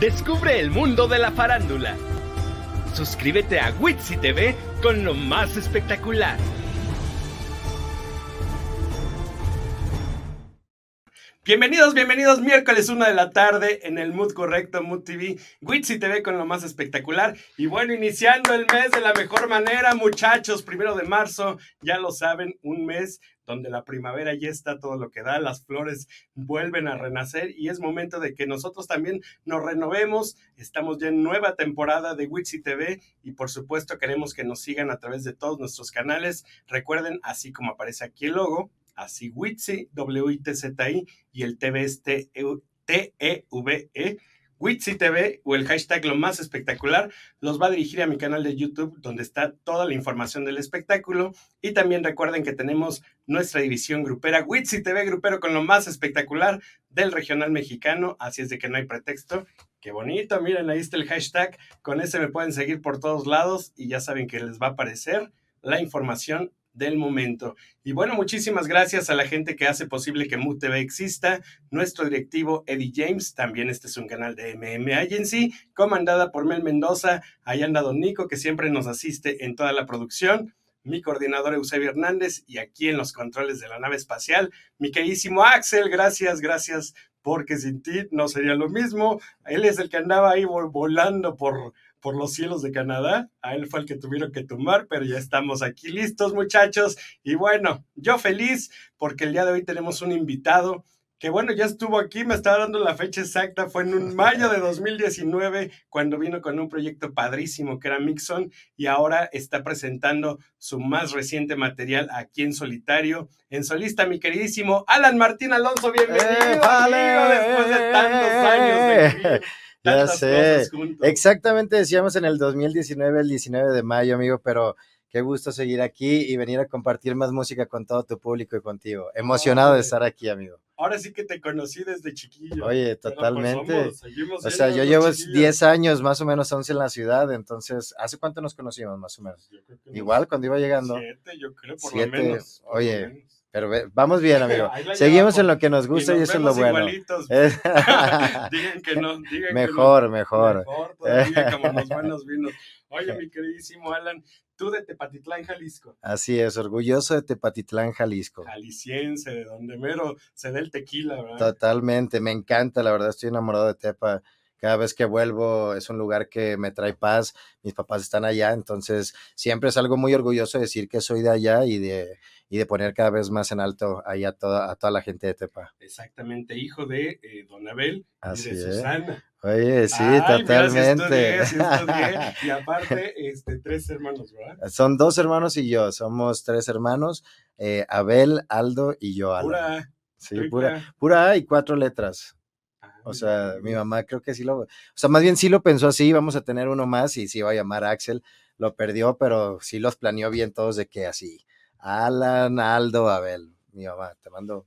Descubre el mundo de la farándula. Suscríbete a Witsi TV con lo más espectacular. Bienvenidos, bienvenidos, miércoles 1 de la tarde en el Mood Correcto, Mood TV, Witsi TV con lo más espectacular. Y bueno, iniciando el mes de la mejor manera, muchachos, primero de marzo, ya lo saben, un mes donde la primavera ya está todo lo que da, las flores vuelven a renacer y es momento de que nosotros también nos renovemos. Estamos ya en nueva temporada de Witsi TV y por supuesto queremos que nos sigan a través de todos nuestros canales. Recuerden, así como aparece aquí el logo, así Witsi, W-I-T-Z-I, y el TV es T-E-V-E. Witsi TV o el hashtag lo más espectacular los va a dirigir a mi canal de YouTube donde está toda la información del espectáculo. Y también recuerden que tenemos nuestra división grupera Witsi TV grupero con lo más espectacular del regional mexicano, así es de que no hay pretexto. Qué bonito, miren ahí está el hashtag, con ese me pueden seguir por todos lados y ya saben que les va a aparecer la información del momento. Y bueno, muchísimas gracias a la gente que hace posible que Mood exista. Nuestro directivo Eddie James, también este es un canal de MM Agency, comandada por Mel Mendoza. Ahí anda Don Nico, que siempre nos asiste en toda la producción. Mi coordinador Eusebio Hernández y aquí en los controles de la nave espacial, mi queridísimo Axel, gracias, gracias, porque sin ti no sería lo mismo. Él es el que andaba ahí volando por, por los cielos de Canadá. A él fue el que tuvieron que tomar, pero ya estamos aquí listos, muchachos. Y bueno, yo feliz porque el día de hoy tenemos un invitado que bueno, ya estuvo aquí, me estaba dando la fecha exacta, fue en un mayo de 2019 cuando vino con un proyecto padrísimo que era Mixon y ahora está presentando su más reciente material aquí en solitario, en solista mi queridísimo Alan Martín Alonso, bienvenido ¡Eh, amigo, después de tantos años de Ya sé. Exactamente, decíamos en el 2019, el 19 de mayo, amigo, pero qué gusto seguir aquí y venir a compartir más música con todo tu público y contigo. Emocionado de estar aquí, amigo. Ahora sí que te conocí desde chiquillo. Oye, pues, totalmente. somos- O sea, yo llevo chiquillos. 10 años, más o menos 11 en la ciudad, entonces, ¿hace cuánto nos conocimos, más o menos? Igual cuando iba llegando. Siete, yo creo, por Siete. lo menos. por lo Oye, menos. Pero vamos bien, amigo. Seguimos en lo que nos gusta y, nos eso es lo bueno. Eh, digan que no, digan que mejor, no. mejor. Mejor todavía, como los buenos vinos. Oye, mi queridísimo Alan, tú de Tepatitlán, Jalisco, Así es, orgulloso de Tepatitlán, Jalisco. jalisciense, de donde mero se da el tequila, ¿verdad? Totalmente, me encanta, la verdad estoy enamorado de Tepa. Cada vez que vuelvo es un lugar que me trae paz. Mis papás están allá, entonces siempre es algo muy orgulloso decir que soy de allá y de, y de poner cada vez más en alto ahí a toda, a toda la gente de Tepa. Exactamente, hijo de eh, Don Abel Así y de es. Susana. Oye, sí, Ay, mira, sí totalmente. estudié, sí estudié. Y aparte, este, tres hermanos, ¿verdad? Son dos hermanos y yo, somos tres hermanos, eh, Abel, Aldo y yo, Alan. Pura. Sí, pura, pura A y cuatro letras. O sea, mi mamá creo que sí lo, o sea, más bien sí lo pensó así, vamos a tener uno más y se iba a llamar Axel, lo perdió, pero sí los planeó bien todos de que así, Alan, Aldo, Abel, mi mamá, te mando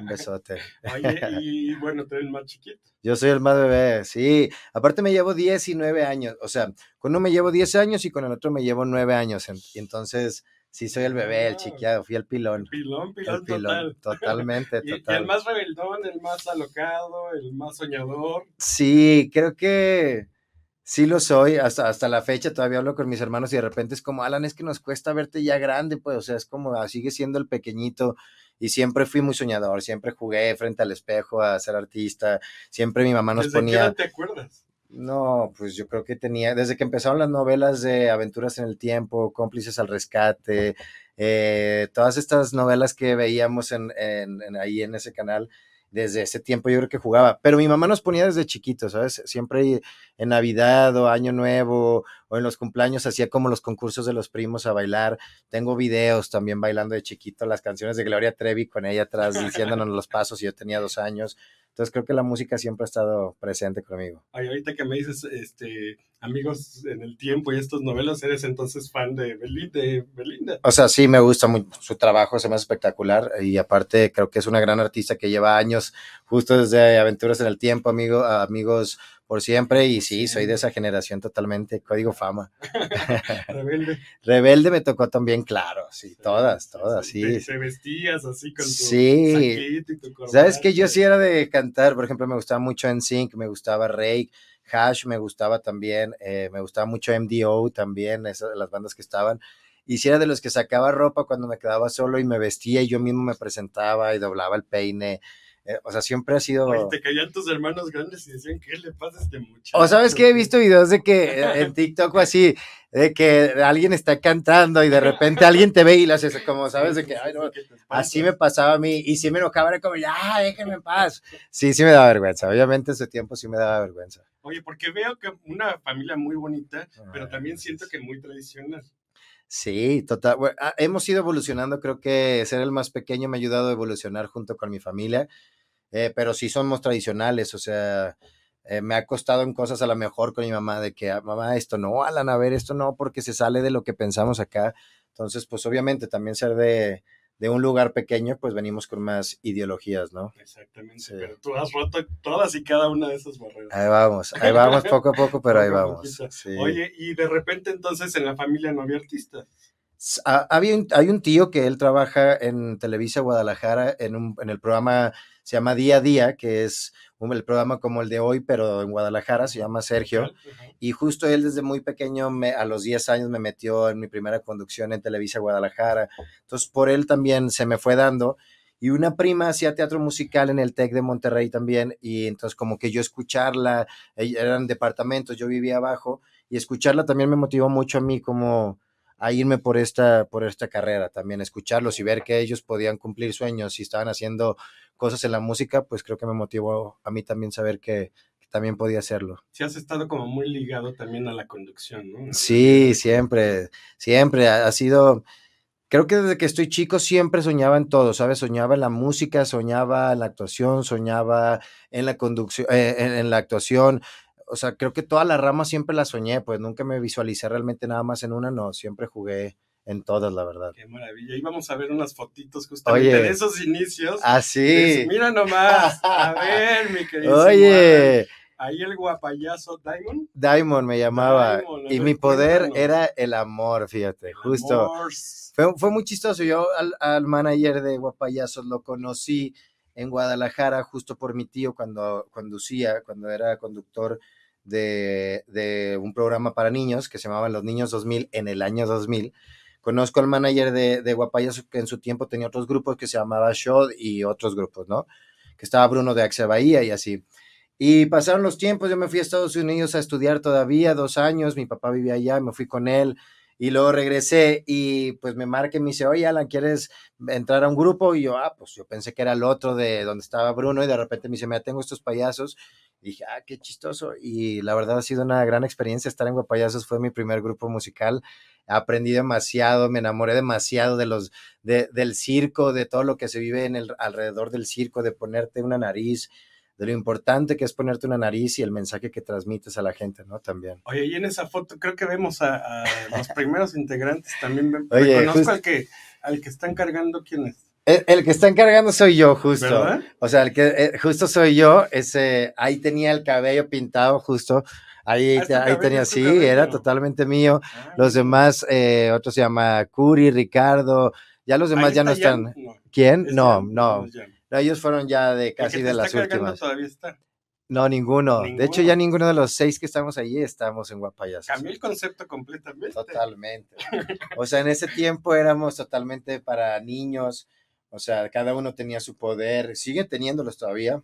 un besote. Oye, y bueno, tú eres más chiquito. Yo soy el más bebé, sí, aparte me llevo 19 años, o sea, con uno me llevo 10 años y con el otro me llevo 9 años, y entonces sí soy el bebé, el chiqueado, fui el pilón, Pilón, el pilón, pilón, total. totalmente, Y, y total. el más rebeldón, el más alocado, el más soñador. Sí, creo que sí lo soy. Hasta, hasta la fecha todavía hablo con mis hermanos y de repente es como, Alan, es que nos cuesta verte ya grande, pues, o sea, es como, ah, sigue siendo el pequeñito. Y siempre fui muy soñador, siempre jugué frente al espejo a ser artista, siempre mi mamá nos ¿Desde ponía, te acuerdas? No, pues yo creo que tenía, desde que empezaron las novelas de Aventuras en el Tiempo, Cómplices al Rescate, eh, todas estas novelas que veíamos en, en- ahí en ese canal, desde ese tiempo yo creo que jugaba, pero mi mamá nos ponía desde chiquitos, ¿sabes? Siempre en Navidad o Año Nuevo o en los cumpleaños hacía como los concursos de los primos a bailar. Tengo videos también bailando de chiquito, las canciones de Gloria Trevi con ella atrás diciéndonos los pasos y yo tenía dos años. Entonces creo que la música siempre ha estado presente conmigo. Ay, ahorita que me dices, este, amigos en el tiempo y estos novelas, eres entonces fan de Belinda. De Belinda. O sea, sí me gusta mucho su trabajo, se me hace espectacular y aparte creo que es una gran artista que lleva años justo desde Aventuras en el Tiempo, amigo, amigos por siempre y sí, soy de esa generación totalmente, código fama. Rebelde. Rebelde me tocó también, claro, sí, todas, todas, Te, sí. te vestías así con tu Sí. y tu corbata. Sabes que yo sí era de cantar, por ejemplo, me gustaba mucho NSYNC, me gustaba Rake, Hash me gustaba también, eh, me gustaba mucho MDO también, esas, las bandas que estaban. Y si era de los que sacaba ropa cuando me quedaba solo y me vestía y yo mismo me presentaba y doblaba el peine. Eh, o sea, siempre ha sido... Oye, te caían tus hermanos grandes y decían, ¿qué le pasa a este muchacho? O sabes que he visto videos de que eh, en TikTok o así, de que alguien está cantando y de repente alguien te ve y le haces como, ¿sabes? De que, ay, no, así me pasaba a mí y sí me enojaba, era como, ya, déjenme en paz. Sí, sí me daba vergüenza, obviamente ese tiempo sí me daba vergüenza. Oye, porque veo que una familia muy bonita, pero Ay, también siento que muy tradicional. Sí, total. bueno, ah, hemos ido evolucionando. Creo que ser el más pequeño me ha ayudado a evolucionar junto con mi familia. Eh, pero sí somos tradicionales. O sea, eh, me ha costado en cosas a lo mejor con mi mamá de que, "Ah, mamá, esto no, Alan, a ver, esto no, porque se sale de lo que pensamos acá. Entonces, pues obviamente también ser de, de un lugar pequeño, pues venimos con más ideologías, ¿no? Exactamente, Sí. pero tú has roto todas y cada una de esas barreras. Ahí vamos, ahí vamos poco a poco, pero ahí vamos. sí. Oye, y de repente entonces en la familia no había artistas. Ha- había hay un tío que él trabaja en Televisa Guadalajara en, un, en el programa, se llama Día a Día, que es un- el programa como el de hoy, pero en Guadalajara, se llama Sergio. Y justo él desde muy pequeño, me- a los 10 años, me metió en mi primera conducción en Televisa Guadalajara. Entonces, por él también se me fue dando. Y una prima hacía teatro musical en el TEC de Monterrey también. Y entonces, como que yo escucharla, eran departamentos, yo vivía abajo, y escucharla también me motivó mucho a mí como a irme por esta, por esta carrera también, escucharlos y ver que ellos podían cumplir sueños y estaban haciendo cosas en la música, pues creo que me motivó a mí también saber que, que también podía hacerlo. Sí has estado como muy ligado también a la conducción, ¿no? Sí, siempre, siempre ha, ha sido, creo que desde que estoy chico siempre soñaba en todo, ¿sabes? Soñaba en la música, soñaba en la actuación, soñaba en la conducción, eh, en, en la actuación. O sea, creo que todas las ramas siempre las soñé, pues nunca me visualicé realmente nada más en una, no, siempre jugué en todas, la verdad. Qué maravilla. Y vamos a ver unas fotitos justamente Oye. de esos inicios. Ah, Pues, sí. Mira nomás. A ver, mi querido. Oye, Ahí el guapayazo Diamond. Diamond me llamaba Diamond, y mi poder era el amor, fíjate, justo. Fue, fue muy chistoso. Yo al, al manager de Guapayazos lo conocí en Guadalajara justo por mi tío cuando conducía, cuando era conductor de, de un programa para niños que se llamaba Los Niños 2000 en el año 2000. Conozco al manager de, de Guapayazos que en su tiempo tenía otros grupos que se llamaba Shod y otros grupos, ¿no? Que estaba Bruno de Axe Bahía y así. Y pasaron los tiempos, yo me fui a Estados Unidos a estudiar todavía, dos años, mi papá vivía allá, me fui con él, y luego regresé y pues me marca y me dice, oye Alan, ¿quieres entrar a un grupo? Y yo, ah, pues yo pensé que era el otro de donde estaba Bruno y de repente me dice, mira, tengo estos payasos. Y dije, ah, qué chistoso. Y la verdad ha sido una gran experiencia estar en Guapayasos, fue mi primer grupo musical. Aprendí demasiado, me enamoré demasiado de los, de, del circo, de todo lo que se vive en el, alrededor del circo, de ponerte una nariz, de lo importante que es ponerte una nariz y el mensaje que transmites a la gente, ¿no? También. Oye, y en esa foto creo que vemos a, a los primeros integrantes también. Oye, Reconozco al que, al que están cargando quién es. El, el que está encargando soy yo, justo. ¿Verdad? O sea, el que eh, justo soy yo, ese, ahí tenía el cabello pintado justo, ahí, Ah, ahí cabello, tenía, sí, cabello. era totalmente mío. Ah, Los demás, eh, otro se llama Curi, Ricardo, ya los demás Ahí ya no está están. No, ¿Quién? es no, no, ellos fueron ya de casi de las últimas. todavía está. No, ninguno. De hecho, Ninguno. ya ninguno de los seis que estamos allí estamos en Guapayas. Cambió el concepto completamente. Totalmente. O sea, en ese tiempo éramos totalmente para niños, o sea, cada uno tenía su poder, siguen teniéndolos todavía,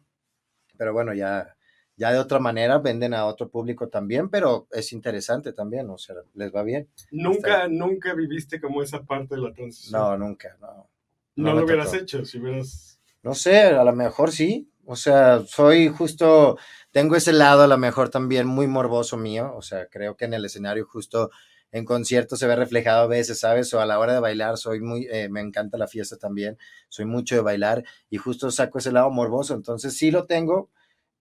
pero bueno, ya, ya de otra manera venden a otro público también, pero es interesante también, o sea, les va bien. Nunca, nunca viviste como esa parte de la transición. No, nunca, no. No, lo hubieras tocó. hecho si hubieras. No sé, a lo mejor sí, o sea, soy justo, tengo ese lado a lo mejor también muy morboso mío, o sea, creo que en el escenario justo en conciertos se ve reflejado a veces, ¿sabes? O a la hora de bailar, soy muy, eh, me encanta la fiesta también, soy mucho de bailar y justo saco ese lado morboso, entonces sí lo tengo,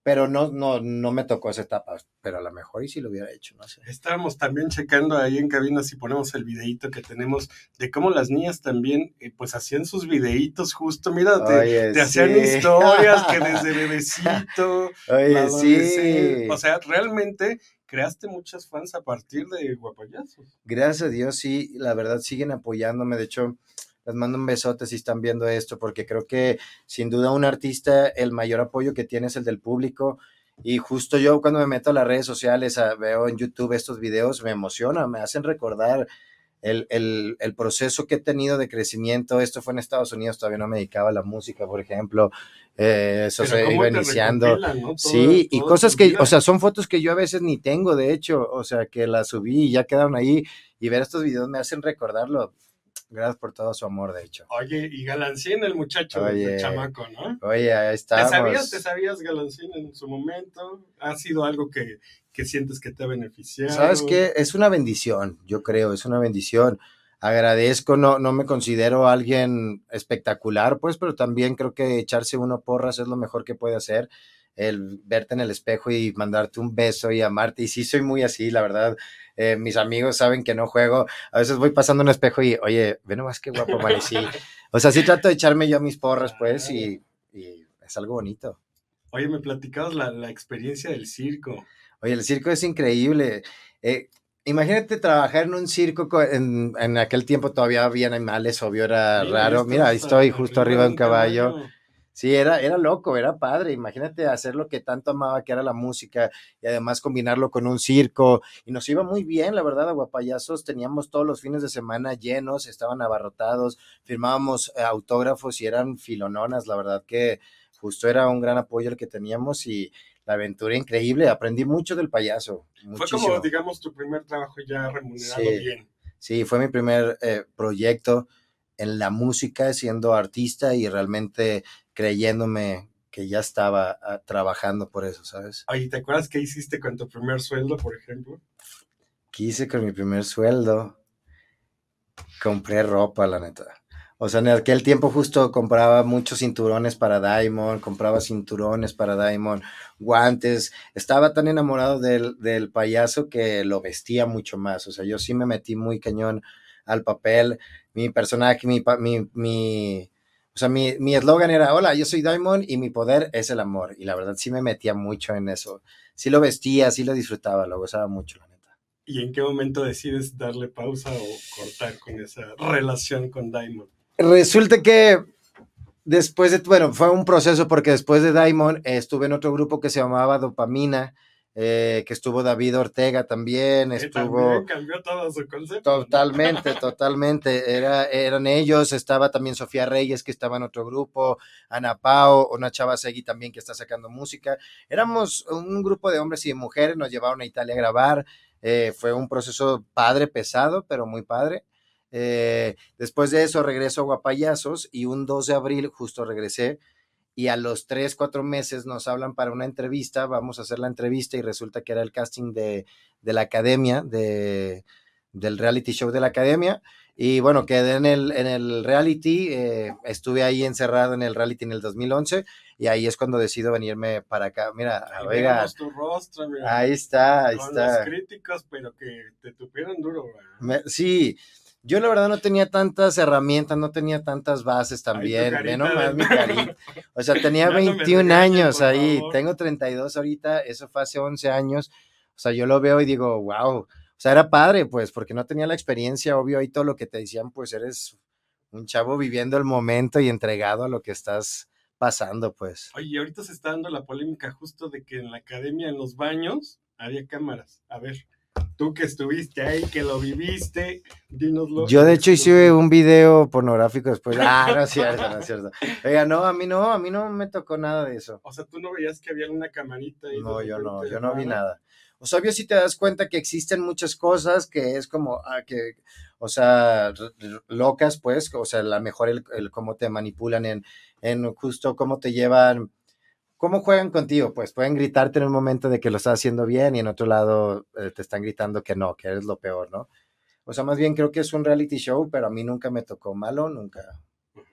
pero no, no, no me tocó esa etapa, pero a lo mejor y sí lo hubiera hecho, no sé. Estábamos también checando ahí en cabina si ponemos el videíto que tenemos de cómo las niñas también, eh, pues hacían sus videitos justo. Mira, te, Oye, te hacían sí. historias que desde bebecito. Oye, sí. O sea, realmente creaste muchas fans a partir de Guapayazos. Gracias a Dios, sí, la verdad siguen apoyándome. De hecho, les mando un besote si están viendo esto, porque creo que sin duda un artista, el mayor apoyo que tiene es el del público. Y justo yo cuando me meto a las redes sociales, veo en YouTube estos videos, me emociona, me hacen recordar el, el, el, proceso que he tenido de crecimiento. Esto fue en Estados Unidos, todavía no me dedicaba a la música, por ejemplo. Eh, eso se iba iniciando. ¿no? sí, y cosas que, o sea, son fotos que yo a veces ni tengo, de hecho, o sea, que las subí y ya quedaron ahí. Y ver estos videos me hacen recordarlo. Gracias por todo su amor, de hecho. Oye, y Galancín, el muchacho, el chamaco, ¿no? Oye, ahí está. ¿Te sabías, ¿Te sabías Galancín en su momento? ¿Ha sido algo que, que sientes que te ha beneficiado? Sabes que es una bendición, yo creo, es una bendición. Agradezco, no, no me considero alguien espectacular, pues, pero también creo que echarse uno porras es lo mejor que puede hacer el verte en el espejo y mandarte un beso y amarte. Y sí, soy muy así, la verdad. Eh, mis amigos saben que no juego. A veces voy pasando un espejo y, oye, ve nomás qué guapo amanecí. o sea, sí trato de echarme yo mis porras, pues, y, y es algo bonito. Oye, me platicabas la, la, experiencia del circo. Oye, el circo es increíble. Eh, imagínate trabajar en un circo, en, en, aquel tiempo todavía había animales, obvio, era raro. Mira, ahí estoy justo arriba de un caballo. caballo Sí, era, era loco, era padre. Imagínate hacer lo que tanto amaba, que era la música, y además combinarlo con un circo. Y nos iba muy bien, la verdad, Aguapayazos. Teníamos todos los fines de semana llenos, estaban abarrotados, firmábamos eh, autógrafos y eran filononas. La verdad que justo era un gran apoyo el que teníamos y la aventura increíble. Aprendí mucho del payaso. Fue como, digamos, tu primer trabajo ya remunerado bien. Sí, fue mi primer eh, proyecto en la música, siendo artista y realmente creyéndome que ya estaba ah, trabajando por eso, ¿sabes? Oye, ¿te acuerdas qué hiciste con tu primer sueldo, por ejemplo? ¿Qué hice con mi primer sueldo? Compré ropa, la neta. O sea, en aquel tiempo justo compraba muchos cinturones para Diamond, compraba cinturones para Diamond, guantes. Estaba tan enamorado del, del payaso que lo vestía mucho más. O sea, yo sí me metí muy cañón al papel. Mi personaje, mi, mi, mi o sea, mi eslogan era, hola, yo soy Diamond y mi poder es el amor. Y la verdad sí me metía mucho en eso. Sí lo vestía, sí lo disfrutaba, lo gozaba mucho, la neta. ¿Y en qué momento decides darle pausa o cortar con esa relación con Diamond? Resulta que después de, bueno, fue un proceso porque después de Diamond estuve en otro grupo que se llamaba Dopamina eh, que estuvo David Ortega también, estuvo... cambió todo su concepto. Totalmente, totalmente. Era, eran ellos, estaba también Sofía Reyes, que estaba en otro grupo, Ana Pao, una chava Segui también que está sacando música. Éramos un grupo de hombres y de mujeres, nos llevaron a Italia a grabar. Eh, fue un proceso padre, pesado, pero muy padre. Eh, después de eso regreso a Guapayazos y un 2 de abril justo regresé y a los tres, cuatro meses nos hablan para una entrevista, vamos a hacer la entrevista y resulta que era el casting de, de la academia, de, del reality show de la academia. Y bueno, quedé en el, en el reality, eh, estuve ahí encerrado en el reality en el 2011 y ahí es cuando decido venirme para acá. Mira, oiga, tu rostro, mira, ahí está, ahí con está. Los críticos, pero que te tupieron duro. Me, sí, yo la verdad no tenía tantas herramientas, no tenía tantas bases también. Ay, nomás mi carita. O sea, tenía 21 años ahí, tengo 32 ahorita, eso fue hace 11 años. O sea, yo lo veo y digo, wow. O sea, era padre, pues, porque no tenía la experiencia, obvio, ahí todo lo que te decían, pues eres un chavo viviendo el momento y entregado a lo que estás pasando, pues. Oye, ahorita se está dando la polémica justo de que en la academia, en los baños, había cámaras. A ver, Tú que estuviste ahí, que lo viviste, dínoslo. Yo de hecho hice un video pornográfico después. Ah, no es cierto, no es cierto. Oiga, no, a mí no, a mí no me tocó nada de eso. O sea, tú no veías que había una camarita ahí. No, yo no, yo no vi nada. O sea, obvio si te das cuenta que existen muchas cosas que es como, ah, que, o sea, locas, pues, o sea, la mejor el, el cómo te manipulan en, en justo cómo te llevan ¿Cómo juegan contigo? Pues pueden gritarte en un momento de que lo estás haciendo bien y en otro lado eh, te están gritando que no, que eres lo peor, ¿no? O sea, más bien creo que es un reality show, pero a mí nunca me tocó malo, nunca,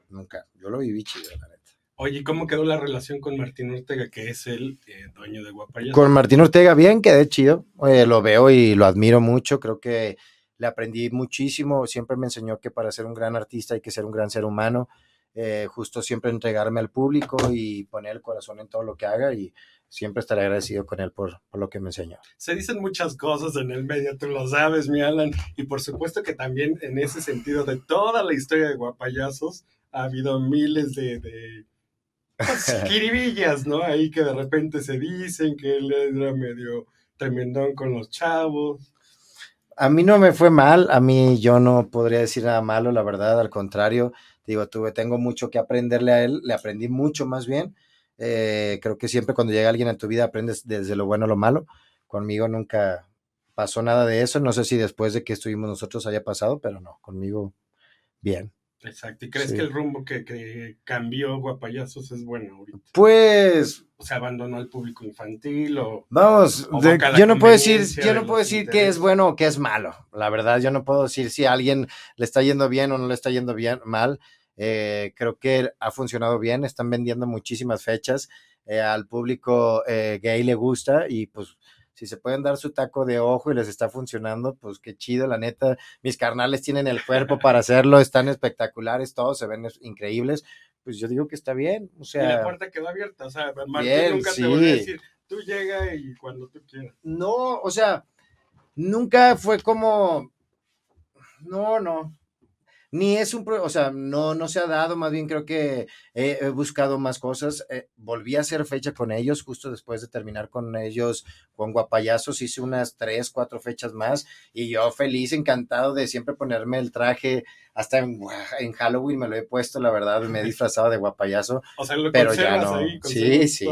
nunca. Yo lo viví chido, la neta. Oye, ¿cómo quedó la relación con Martín Ortega, que es el eh, dueño de Guapayas? Con Martín Ortega, bien, quedé chido. lo veo y lo admiro mucho. Creo que le aprendí muchísimo. Siempre me enseñó que para ser un gran artista hay que ser un gran ser humano. Eh, justo siempre entregarme al público y poner el corazón en todo lo que haga y siempre estaré agradecido con él por, por, lo que me enseñó. Se dicen muchas cosas en el medio, tú lo sabes, mi Alan, y por supuesto que también en ese sentido de toda la historia de Guapayazos ha habido miles de, de pues, quiribillas, ¿no? Ahí que de repente se dicen que él era medio tremendón con los chavos. A mí no me fue mal, a mí yo no podría decir nada malo, la verdad, al contrario, digo, tuve, tengo mucho que aprenderle a él, le aprendí mucho más bien. Eh, creo que siempre cuando llega alguien en tu vida aprendes desde lo bueno a lo malo. Conmigo nunca pasó nada de eso, no sé si después de que estuvimos nosotros haya pasado, pero no, conmigo bien. Exacto. ¿Y crees que el rumbo que, cambió Guapayazos es bueno ahorita? Pues. O sea, abandonó al público infantil o. Vamos, yo no puedo decir, yo no puedo decir que es bueno o que es malo. La verdad, yo no puedo decir si a alguien le está yendo bien o no le está yendo bien mal. Eh, creo que ha funcionado bien, están vendiendo muchísimas fechas. Eh, al público eh, gay le gusta y pues si se pueden dar su taco de ojo y les está funcionando, pues qué chido, la neta. Mis carnales tienen el cuerpo para hacerlo, están espectaculares, todos se ven increíbles. Pues yo digo que está bien. O sea, y la puerta quedó abierta, o sea, Martín nunca te voy a decir, tú llega y cuando tú quieras. No, o sea, nunca fue como, no, no, ni es un, o sea, no, no se ha dado, más bien creo que he, buscado más cosas. Eh, volví a hacer fecha con ellos justo después de terminar con ellos con Guapayazos, hice unas tres, cuatro fechas más y yo feliz, encantado de siempre ponerme el traje, hasta en, Halloween me lo he puesto, la verdad, me he disfrazado de guapayazo, o sea, lo pero ya no. sí, sí,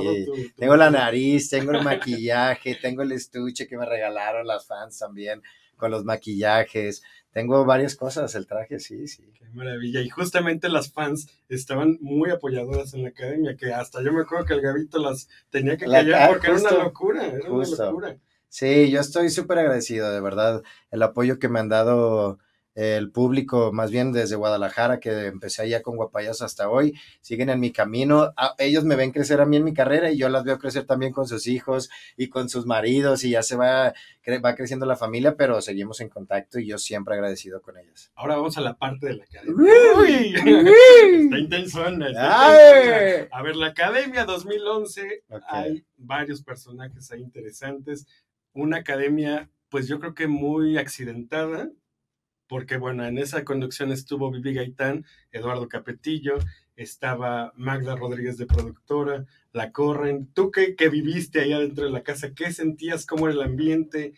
tengo la nariz, tengo el maquillaje, tengo el estuche que me regalaron las fans también con los maquillajes. Tengo varias cosas, el traje, sí, sí. Qué maravilla. Y justamente las fans estaban muy apoyadoras en la academia, que hasta yo me acuerdo que el Gavito las tenía que callar porque era una locura, era una locura. Sí, yo estoy súper agradecido, de verdad, el apoyo que me han dado el público, más bien desde Guadalajara, que empecé allá con Guapayas hasta hoy, siguen en mi camino. ellos me ven crecer a mí en mi carrera y yo las veo crecer también con sus hijos y con sus maridos y ya se va, va creciendo la familia, pero seguimos en contacto y yo siempre agradecido con ellas. Ahora vamos a la parte de la academia. Uy, está intensona. A ver, la academia 2011, hay varios personajes ahí interesantes. Una academia, pues yo creo que muy accidentada, porque bueno, en esa conducción estuvo Vivi Gaitán, Eduardo Capetillo, estaba Magda Rodríguez de productora, La Corren. ¿Tú qué, viviste allá dentro de la casa? ¿Qué sentías? ¿Cómo era el ambiente?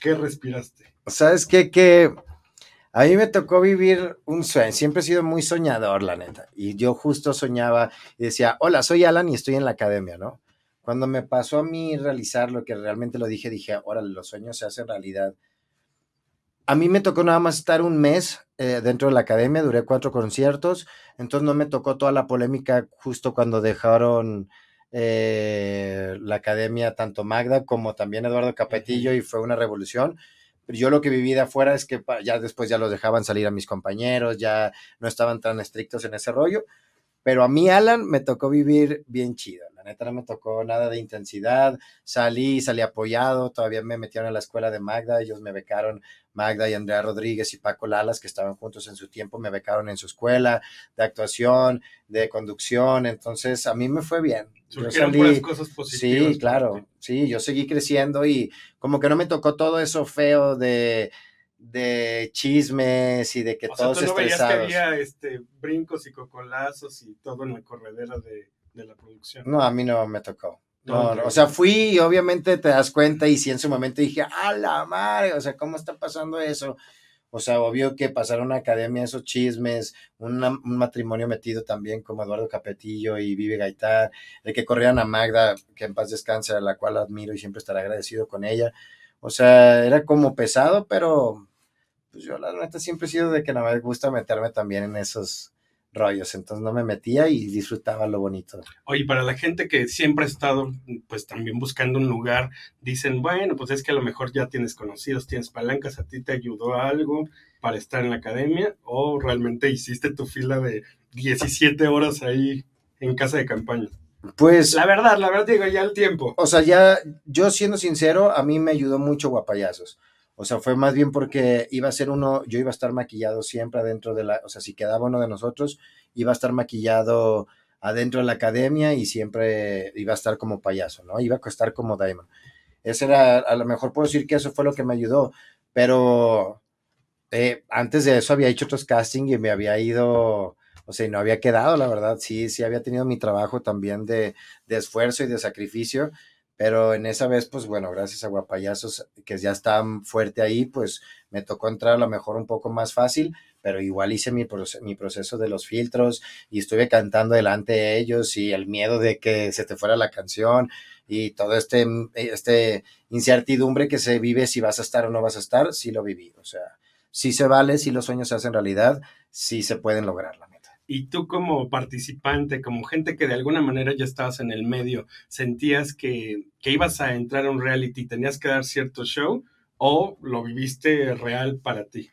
¿Qué respiraste? ¿Sabes qué? Que a mí me tocó vivir un sueño. Siempre he sido muy soñador, la neta. Y yo justo soñaba y decía, hola, soy Alan y estoy en la academia, ¿no? Cuando me pasó a mí realizar lo que realmente lo dije, dije, órale, los sueños se hacen realidad a mí me tocó nada más estar un mes eh, dentro de la academia, duré cuatro conciertos, entonces no me tocó toda la polémica justo cuando dejaron eh, la academia tanto Magda como también Eduardo Capetillo y fue una revolución. Pero yo lo que viví de afuera es que ya después ya los dejaban salir a mis compañeros, ya no estaban tan estrictos en ese rollo. Pero a mí, Alan, me tocó vivir bien chido. La neta no me tocó nada de intensidad. Salí, salí apoyado. Todavía me metieron a la escuela de Magda. Ellos me becaron, Magda y Andrea Rodríguez y Paco Lalas, que estaban juntos en su tiempo, me becaron en su escuela de actuación, de conducción. Entonces, a mí me fue bien. Yo salí, cosas positivas. Sí, claro. Sí, yo seguí creciendo y como que no me tocó todo eso feo de de chismes y de que todos sea, ¿tú no estresados. Veías que había este, brincos y cocolazos y todo en la corredera de, la producción. No, a mí no me tocó. No, o sea, fui y obviamente te das cuenta y sí en su momento dije, ¡a la madre! O sea, ¿cómo está pasando eso? O sea, obvio que pasaron una academia esos chismes, un matrimonio metido también como Eduardo Capetillo y Vive Gaitán, el que corrían a Magda, que en paz descanse, a la cual admiro y siempre estaré agradecido con ella. O sea, era como pesado, pero pues yo la neta siempre he sido de que no me gusta meterme también en esos rollos, entonces no me metía y disfrutaba lo bonito. Oye, para la gente que siempre ha estado pues también buscando un lugar, dicen, bueno, pues es que a lo mejor ya tienes conocidos, tienes palancas, a ti te ayudó algo para estar en la academia o realmente hiciste tu fila de 17 horas ahí en casa de campaña. Pues. La verdad, la verdad, digo, ya el tiempo. O sea, ya, yo siendo sincero, a mí me ayudó mucho Guapayazos. O sea, fue más bien porque iba a ser uno, yo iba a estar maquillado siempre adentro de la, o sea, si quedaba uno de nosotros, iba a estar maquillado adentro de la academia y siempre iba a estar como payaso, ¿no? Iba a estar como Diamond. Ese era, a lo mejor puedo decir que eso fue lo que me ayudó, pero eh, antes de eso había hecho otros castings y me había ido o sea, no había quedado, la verdad, sí, sí había tenido mi trabajo también de, de esfuerzo y de sacrificio, pero en esa vez, pues bueno, gracias a Guapayazos, que ya están fuerte ahí, pues me tocó entrar a lo mejor un poco más fácil, pero igual hice mi, mi proceso de los filtros y estuve cantando delante de ellos y el miedo de que se te fuera la canción y todo este, este incertidumbre que se vive si vas a estar o no vas a estar, sí lo viví. O sea, sí se vale, si los sueños se hacen realidad, sí se pueden lograr, la meta. Y tú como participante, como gente que de alguna manera ya estabas en el medio, ¿sentías que, que ibas a entrar a un reality tenías que dar cierto show o lo viviste real para ti?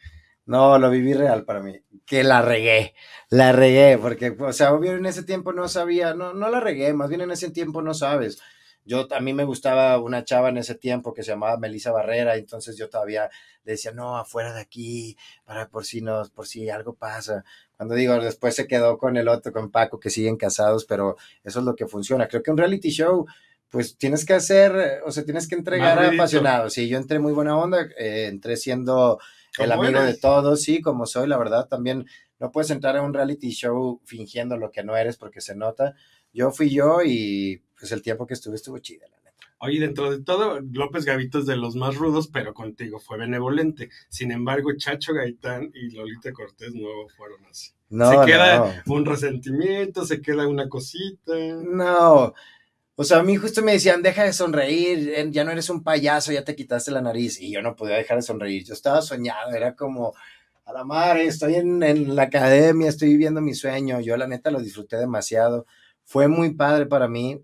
No, lo viví real para mí. Que la regué, la regué, porque, o sea, en ese tiempo no sabía, no, no la regué, más bien en ese tiempo no sabes. Yo, a mí me gustaba una chava en ese tiempo que se llamaba Melissa Barrera, entonces yo todavía le decía, no, afuera de aquí, para por si no, por si algo pasa. Cuando digo, después se quedó con el otro, con Paco, que siguen casados, pero eso es lo que funciona. Creo que un reality show, pues tienes que hacer, o sea, tienes que entregar apasionado. Sí, yo entré muy buena onda, eh, entré siendo el amigo de todos, sí, como soy, la verdad, también no puedes entrar a un reality show fingiendo lo que no eres porque se nota. Yo fui yo y pues el tiempo que estuve estuvo chida, la neta. Oye, dentro de todo, López Gavito es de los más rudos, pero contigo fue benevolente. Sin embargo, Chacho Gaitán y Lolita Cortés no fueron así. No, se queda un resentimiento, se queda una cosita. No, o sea, a mí justo me decían, deja de sonreír, ya no eres un payaso, ya te quitaste la nariz. Y yo no podía dejar de sonreír. Yo estaba soñado, era como, a la madre, estoy en, en la academia, estoy viviendo mi sueño. Yo la neta lo disfruté demasiado. Fue muy padre para mí.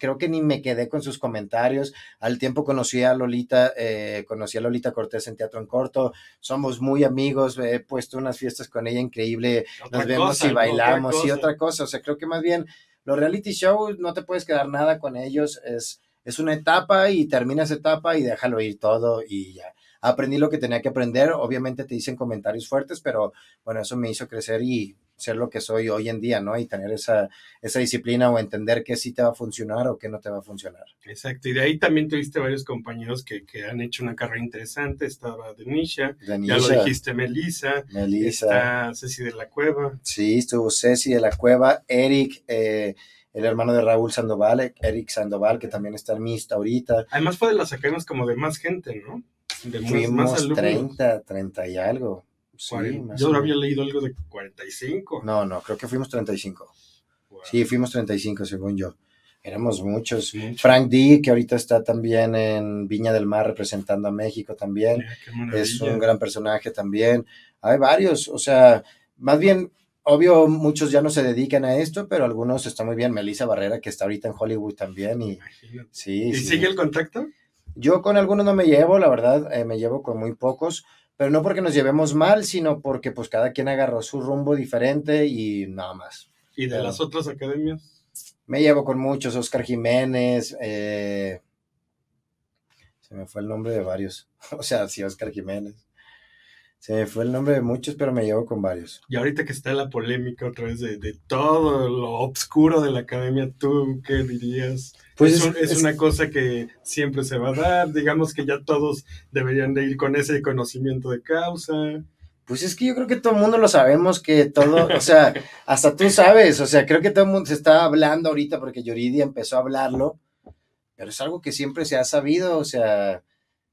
Creo que ni me quedé con sus comentarios. Al tiempo conocí a Lolita, eh, conocí a Lolita Cortés en Teatro en Corto. Somos muy amigos, he puesto unas fiestas con ella increíble. Nos vemos y bailamos y otra cosa. O sea, creo que más bien los reality shows no te puedes quedar nada con ellos, es, es una etapa y termina esa etapa y déjalo ir todo y ya. Aprendí lo que tenía que aprender, obviamente te dicen comentarios fuertes, pero bueno, eso me hizo crecer y ser lo que soy hoy en día, ¿no? Y tener esa, esa disciplina o entender qué sí te va a funcionar o qué no te va a funcionar. Exacto, y de ahí también tuviste varios compañeros que, que han hecho una carrera interesante, estaba Denisha, ya lo dijiste Melissa, Melissa, está Ceci de la Cueva. Sí, estuvo Ceci de la Cueva, Eric, eh, el hermano de Raúl Sandoval, Eric Sandoval, que también está en Mista ahorita. Además fue de las academias como de más gente, ¿no? De Fuimos más, 30, 30 y algo. Yo había leído algo de 45. No, no, creo que fuimos 35. Sí, fuimos 35, según yo. Éramos muchos. Frank D, que ahorita está también en Viña del Mar representando a México también. es un gran personaje también. Hay varios, o sea, más bien, obvio, muchos ya no se dedican a esto, pero algunos están muy bien. Melissa Barrera, que está ahorita en Hollywood también. Y, sí, ¿Y sigue el contacto? Yo con algunos no me llevo, la verdad, eh, me llevo con muy pocos pero no porque nos llevemos mal, sino porque pues cada quien agarró su rumbo diferente y nada más. ¿Y de las otras academias? Me llevo con muchos, Oscar Jiménez, eh, se me fue el nombre de varios, o sea, sí, Oscar Jiménez. Se me fue el nombre de muchos, pero me llevo con varios. Y ahorita que está la polémica otra vez de, de todo lo oscuro de la academia, ¿tú qué dirías? Pues es, una cosa que siempre se va a dar, digamos que ya todos deberían de ir con ese conocimiento de causa. Pues es que yo creo que todo el mundo lo sabemos, que todo, o sea, hasta tú sabes, o sea, creo que todo el mundo se está hablando ahorita porque Yuridia empezó a hablarlo, pero es algo que siempre se ha sabido, o sea,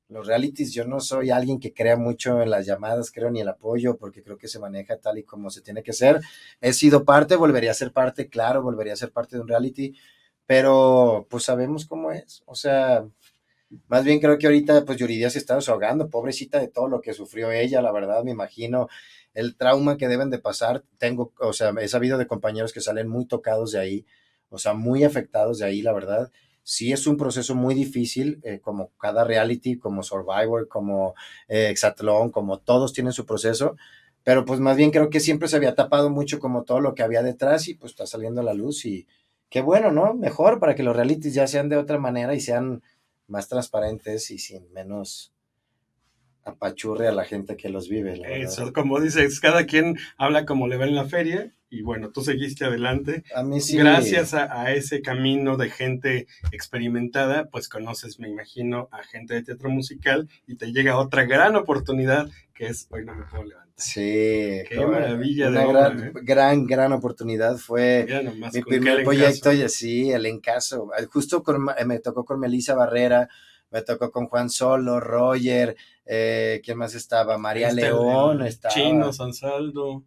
los realities, yo no soy alguien que crea mucho en las llamadas, creo ni el apoyo, porque creo que se maneja tal y como se tiene que ser. He sido parte, volvería a ser parte, claro, volvería a ser parte de un reality, pero pues sabemos cómo es. O sea, más bien creo que ahorita pues Yuridia se está desahogando, pobrecita de todo lo que sufrió ella, la verdad, me imagino el trauma que deben de pasar. Tengo, o sea, he sabido de compañeros que salen muy tocados de ahí, o sea, muy afectados de ahí, la verdad sí es un proceso muy difícil, eh, como cada reality, como Survivor, como eh, Exatlón, como todos tienen su proceso, pero pues más bien creo que siempre se había tapado mucho como todo lo que había detrás y pues está saliendo a la luz y qué bueno, ¿no? Mejor para que los realities ya sean de otra manera y sean más transparentes y sin menos apachurre a la gente que los vive. Eso, como dices, cada quien habla como le va en la feria y bueno, tú seguiste adelante. A mí sí. Gracias a, ese camino de gente experimentada, pues conoces, me imagino, a gente de teatro musical y te llega otra gran oportunidad que es Hoy no me puedo levantar. Sí, qué maravilla una de gran, ¿eh? gran, gran oportunidad. Fue mi primer proyecto, y sí, el encaso. Justo con, me tocó con Melissa Barrera, me tocó con Juan Solo, Roger, eh, ¿quién más estaba? María este, León, estaba. Chino, Ansaldo.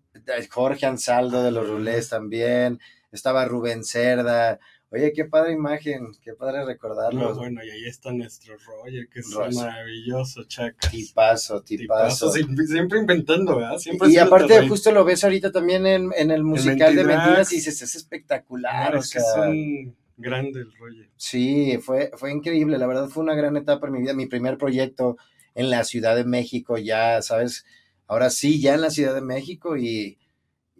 Jorge Ansaldo de los Rulés también, estaba Rubén Cerda. Oye, qué padre imagen, qué padre recordarlo. bueno, y ahí está nuestro Roger, que es maravilloso, chaca. Tipazo, tipazo. Siempre inventando, ¿verdad? y aparte, justo lo ves ahorita también en, en el musical de Mentiras y dices, es espectacular. es que es un grande el Roger. Sí, fue, fue increíble, la verdad fue una gran etapa en mi vida, mi primer proyecto en la Ciudad de México, ya, ¿sabes? Ahora sí, ya en la Ciudad de México y,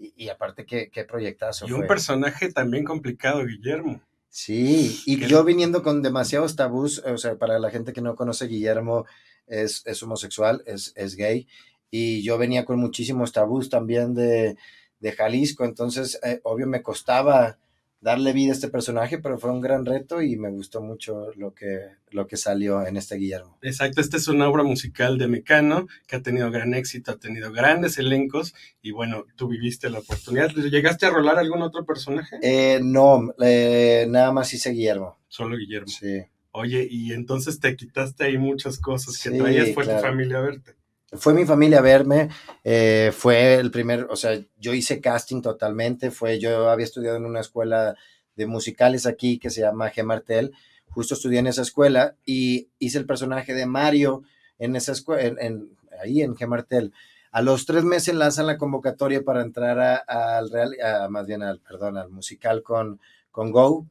y, aparte qué, qué proyectazo. Y un personaje también complicado, Guillermo. Sí, y yo viniendo con demasiados tabús, o sea, para la gente que no conoce, Guillermo es, es homosexual, es, es gay, y yo venía con muchísimos tabús también de, de Jalisco, entonces, eh, obvio, me costaba darle vida a este personaje, pero fue un gran reto y me gustó mucho lo que, lo que salió en este Guillermo. Exacto, esta es una obra musical de Mecano que ha tenido gran éxito, ha tenido grandes elencos y bueno, tú viviste la oportunidad. ¿Llegaste a rolar algún otro personaje? Eh, no, eh, nada más hice Guillermo. Solo Guillermo. Sí. Oye, y entonces te quitaste ahí muchas cosas que traías, fue tu familia a verte fue mi familia a verme, eh, fue el primer, o sea, yo hice casting totalmente, fue, yo había estudiado en una escuela de musicales aquí que se llama G. Martel, justo estudié en esa escuela y hice el personaje de Mario en esa escuela, en, ahí en G. Martel. A los tres meses lanzan la convocatoria para entrar al real, más bien al, perdón, al musical con, con Go.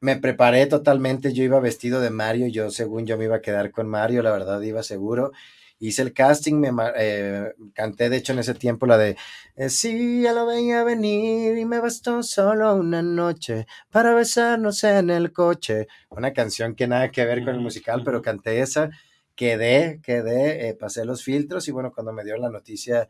Me preparé totalmente, yo iba vestido de Mario, yo según yo me iba a quedar con Mario, la verdad iba seguro hice el casting, me eh, canté de hecho en ese tiempo la de eh, Sí, ya lo veía venir y me bastó solo una noche para besarnos en el coche. Una canción que nada que ver con el musical, pero canté esa, quedé, quedé, eh, pasé los filtros y bueno, cuando me dio la noticia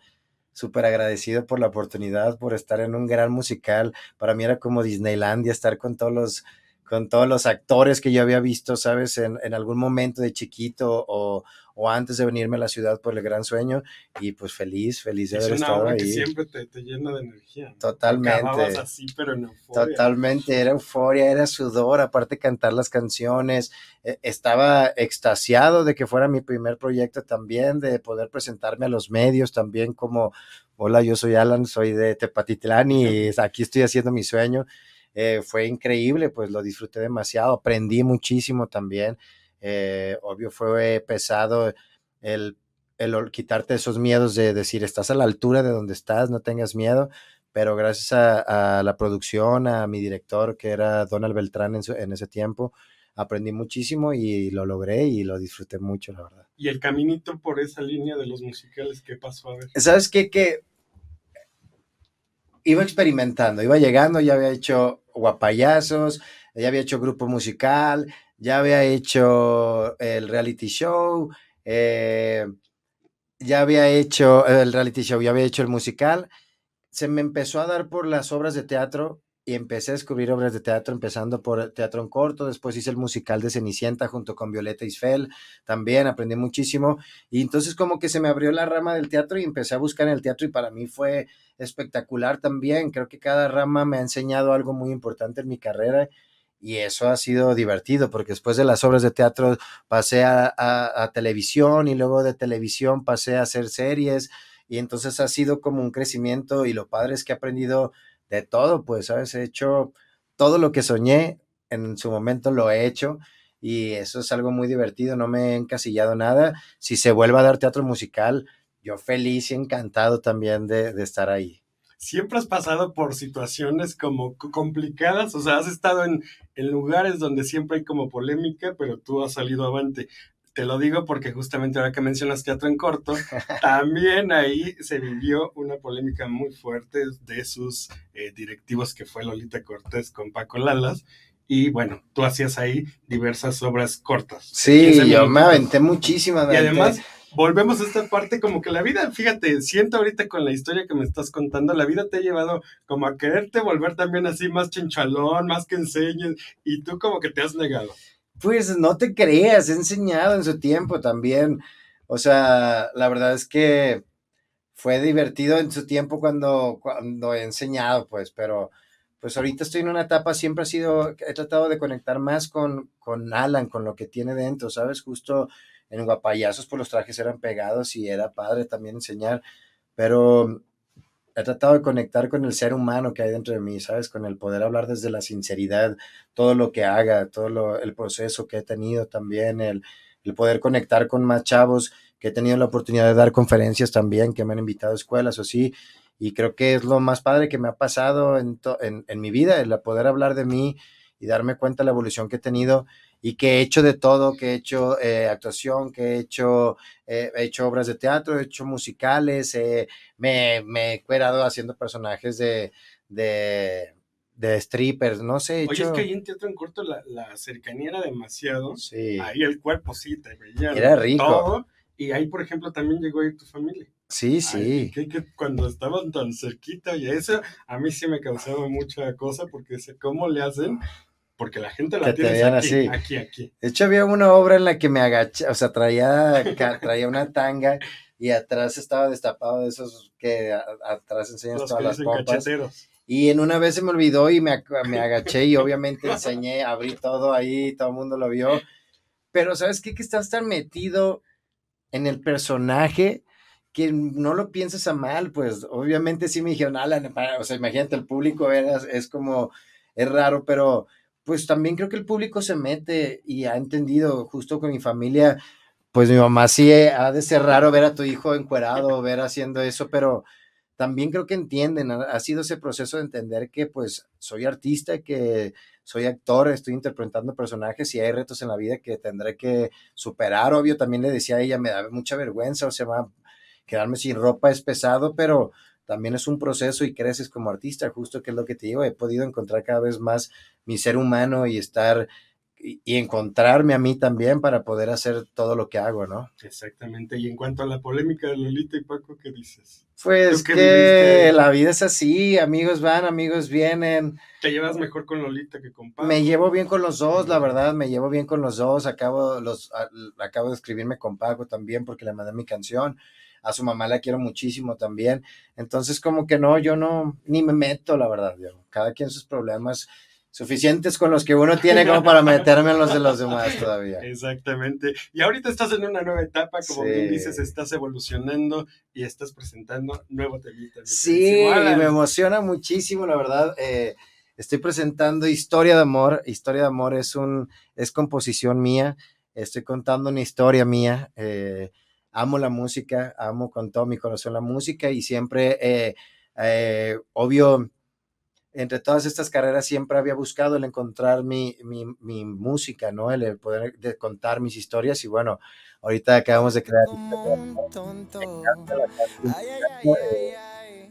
súper agradecido por la oportunidad, por estar en un gran musical. Para mí era como Disneylandia, estar con todos los, con todos los actores que yo había visto, ¿sabes? En, en algún momento de chiquito o, o antes de venirme a la ciudad por el gran sueño y pues feliz, feliz de haber estado ahí. que siempre te, te, llena de energía. Totalmente. así, pero en euforia. Totalmente, era euforia, era sudor, aparte cantar las canciones. E, estaba extasiado de que fuera mi primer proyecto también, de poder presentarme a los medios también como, hola, yo soy Alan, soy de Tepatitlán y aquí estoy haciendo mi sueño. Eh, fue increíble, pues lo disfruté demasiado, aprendí muchísimo también. Eh, obvio fue pesado el, el, quitarte esos miedos de decir, estás a la altura de donde estás, no tengas miedo, pero gracias a, la producción, a mi director, que era Donald Beltrán en, en, ese tiempo, aprendí muchísimo y lo logré y lo disfruté mucho, la verdad. ¿Y el caminito por esa línea de los musicales qué pasó a ver? ¿Sabes qué? Que iba experimentando, iba llegando, ya había hecho guapayazos, ya había hecho grupo musical, ya había hecho el reality show, eh, ya había hecho el reality show, ya había hecho el musical. Se me empezó a dar por las obras de teatro y empecé a descubrir obras de teatro, empezando por teatro en corto, después hice el musical de Cenicienta junto con Violeta Isfel, también aprendí muchísimo, y entonces como que se me abrió la rama del teatro y empecé a buscar en el teatro y para mí fue espectacular también, creo que cada rama me ha enseñado algo muy importante en mi carrera y eso ha sido divertido porque después de las obras de teatro pasé a, televisión y luego de televisión pasé a hacer series y entonces ha sido como un crecimiento y lo padre es que he aprendido de todo, pues, ¿sabes? He hecho todo lo que soñé, en su momento lo he hecho y eso es algo muy divertido, no me he encasillado nada. Si se vuelve a dar teatro musical, yo feliz y encantado también de, de estar ahí siempre has pasado por situaciones como complicadas, o sea, has estado en, en lugares donde siempre hay como polémica, pero tú has salido avante. Te lo digo porque justamente ahora que mencionas teatro en corto, también ahí se vivió una polémica muy fuerte de sus eh, directivos que fue Lolita Cortés con Paco Lalas. Y bueno, tú hacías ahí diversas obras cortas. Sí, yo me aventé muchísimas. Y además volvemos a esta parte como que la vida, fíjate, siento ahorita con la historia que me estás contando, la vida te ha llevado como a quererte volver también así más chinchalón, más que enseñes, y tú como que te has negado. Pues no te creas, he enseñado en su tiempo también. O sea, la verdad es que fue divertido en su tiempo cuando, cuando he enseñado, pues, pero pues ahorita estoy en una etapa, siempre ha sido, he tratado de conectar más con, con Alan, con lo que tiene dentro, ¿sabes? Justo en Guapayazos, pues, los trajes eran pegados y era padre también enseñar, pero he tratado de conectar con el ser humano que hay dentro de mí, ¿sabes? Con el poder hablar desde la sinceridad, todo lo que haga, todo el proceso que he tenido también, el, el poder conectar con más chavos, que he tenido la oportunidad de dar conferencias también, que me han invitado a escuelas o sí, y creo que es lo más padre que me ha pasado en, en, en mi vida, el poder hablar de mí y darme cuenta de la evolución que he tenido y que he hecho de todo, que he hecho eh, actuación, que he hecho, eh, he hecho obras de teatro, he hecho musicales, eh, me, me, he cuerado haciendo personajes de, de, de strippers, no sé. Oye, es que ahí en Teatro en Corto la, la cercanía era demasiado. Sí. Ahí el cuerpo sí te veía. Era rico. Todo, y ahí, por ejemplo, también llegó ahí tu familia. Sí, sí. que, que, cuando estaban tan cerquita y eso, a mí sí me causaba mucha cosa porque sé cómo le hacen porque la gente la tiene aquí, así. aquí, aquí. De hecho, había una obra en la que me agaché, o sea, traía, traía una tanga y atrás estaba destapado de esos que atrás enseñas todas las pompas. Y en una vez se me olvidó y me, me agaché y obviamente enseñé, abrí todo ahí, todo el mundo lo vio. Pero ¿sabes qué? Que estás tan metido en el personaje que no lo piensas a mal, pues obviamente sí me dijeron, Alan, o sea, imagínate, el público es, es como, es raro, pero pues también creo que el público se mete y ha entendido justo con mi familia, pues mi mamá sí ha de ser raro ver a tu hijo encuerado, ver haciendo eso, pero también creo que entienden, ha, sido ese proceso de entender que pues soy artista, que soy actor, estoy interpretando personajes y hay retos en la vida que tendré que superar, obvio, también le decía a ella, me da mucha vergüenza, o sea, quedarme sin ropa es pesado, pero también es un proceso y creces como artista, justo que es lo que te digo, he podido encontrar cada vez más mi ser humano y estar y, encontrarme a mí también para poder hacer todo lo que hago, ¿no? Exactamente. Y en cuanto a la polémica de Lolita y Paco, ¿qué dices? Pues que la vida es así, amigos van, amigos vienen. ¿Te llevas mejor con Lolita que con Paco? Me llevo bien con los dos, la verdad, me llevo bien con los dos. Acabo, los, acabo de escribirme con Paco también porque le mandé mi canción a su mamá la quiero muchísimo también. Entonces, como que no, yo no, ni me meto, la verdad, yo. Cada quien sus problemas suficientes con los que uno tiene como para meterme en los de los demás todavía. Exactamente. Y ahorita estás en una nueva etapa, como bien dices, estás evolucionando y estás presentando nuevo temita. Sí, y me emociona muchísimo, la verdad. Eh, estoy presentando Historia de Amor. Historia de Amor es un, es composición mía. Estoy contando una historia mía. Eh, amo la música, amo con todo mi corazón la música y siempre, eh, eh, obvio, entre todas estas carreras siempre había buscado el encontrar mi, mi, mi música, ¿no? El, poder contar mis historias y bueno, ahorita acabamos de crear...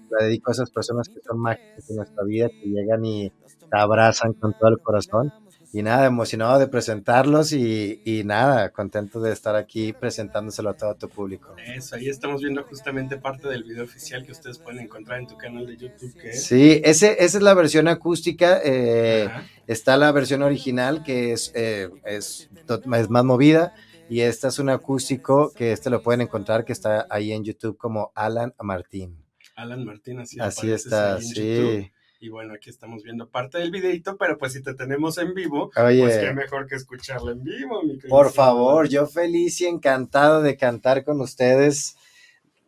La dedico a esas personas que son mágicas en nuestra vida, que llegan y te abrazan con todo el corazón y nada, emocionado de presentarlos y, y, nada, contento de estar aquí presentándoselo a todo tu público. Eso, ahí estamos viendo justamente parte del video oficial que ustedes pueden encontrar en tu canal de YouTube. Sí, ese, esa es la versión acústica, eh, está la versión original que es, eh, es, es más movida y esta es un acústico que este lo pueden encontrar que está ahí en YouTube como Alan Martín. Alan Martín, así, así está, sí. Y bueno, aquí estamos viendo parte del videito, pero pues si te tenemos en vivo, pues qué mejor que escucharlo en vivo, mi Por favor, yo feliz y encantado de cantar con ustedes.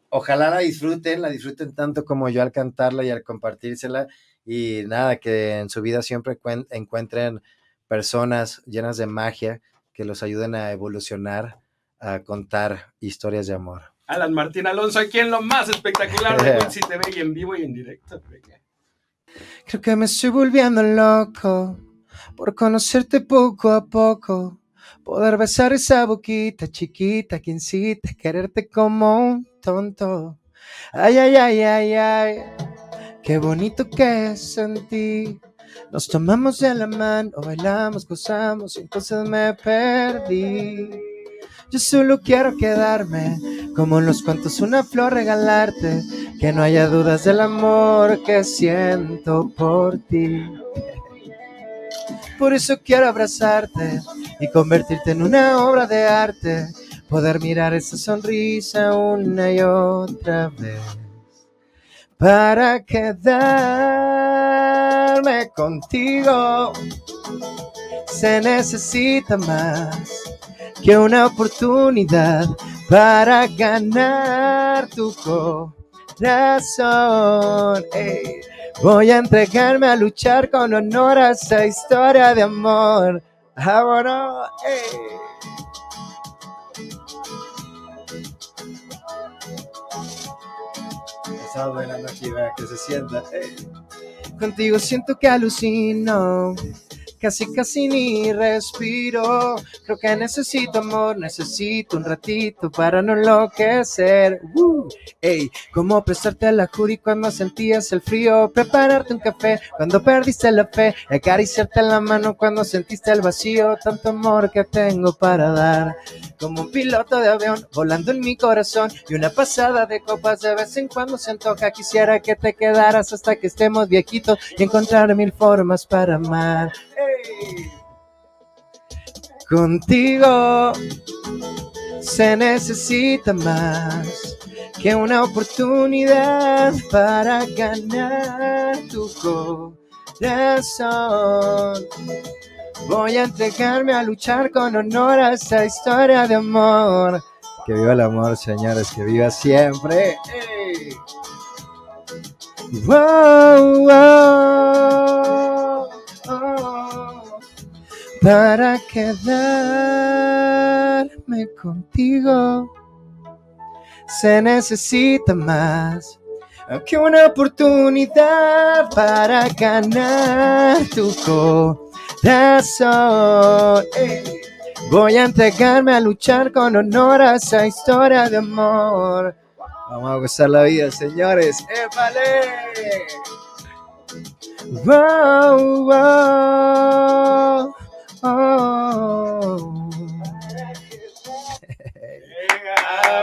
Ojalá la disfruten, la disfruten tanto como yo al cantarla y al compartírsela. Y nada, que en su vida siempre encuentren personas llenas de magia que los ayuden a evolucionar, a contar historias de amor. Alan Martín Alonso, aquí en lo más espectacular de Quincy TV y en vivo y en directo. Creo que me estoy volviendo loco por conocerte poco a poco. Poder besar esa boquita chiquita que incita a quererte como un tonto. Ay, ay, ay, ay, ay. Qué bonito que es sentir. Nos tomamos de la mano, bailamos, gozamos y entonces me perdí. Yo solo quiero quedarme como los cuentos una flor regalarte, que no haya dudas del amor que siento por ti. Por eso quiero abrazarte y convertirte en una obra de arte, poder mirar esa sonrisa una y otra vez. Para quedarme contigo se necesita más que una oportunidad para ganar tu corazón. Voy a entregarme a luchar con honor a esa historia de amor. Ahora, Estaba bailando aquí, vea que se sienta. Contigo siento que alucino casi casi ni respiro. Creo que necesito amor, necesito un ratito para no enloquecer. Uh, ey, como prestarte a la jury cuando sentías el frío, prepararte un café cuando perdiste la fe, acariciarte la mano cuando sentiste el vacío, tanto amor que tengo para dar. Como un piloto de avión volando en mi corazón y una pasada de copas de vez en cuando se antoja. Quisiera que te quedaras hasta que estemos viejitos y encontrar mil formas para amar. Contigo se necesita más que una oportunidad para ganar tu corazón. Voy a entregarme a luchar con honor a esa historia de amor. Que viva el amor, señores, que viva siempre. Para quedarme contigo se necesita más que una oportunidad para ganar tu corazón. Voy a entregarme a luchar con honor a esa historia de amor. Vamos a gozar la vida, señores. ¡Épale! Wow, wow. Oh.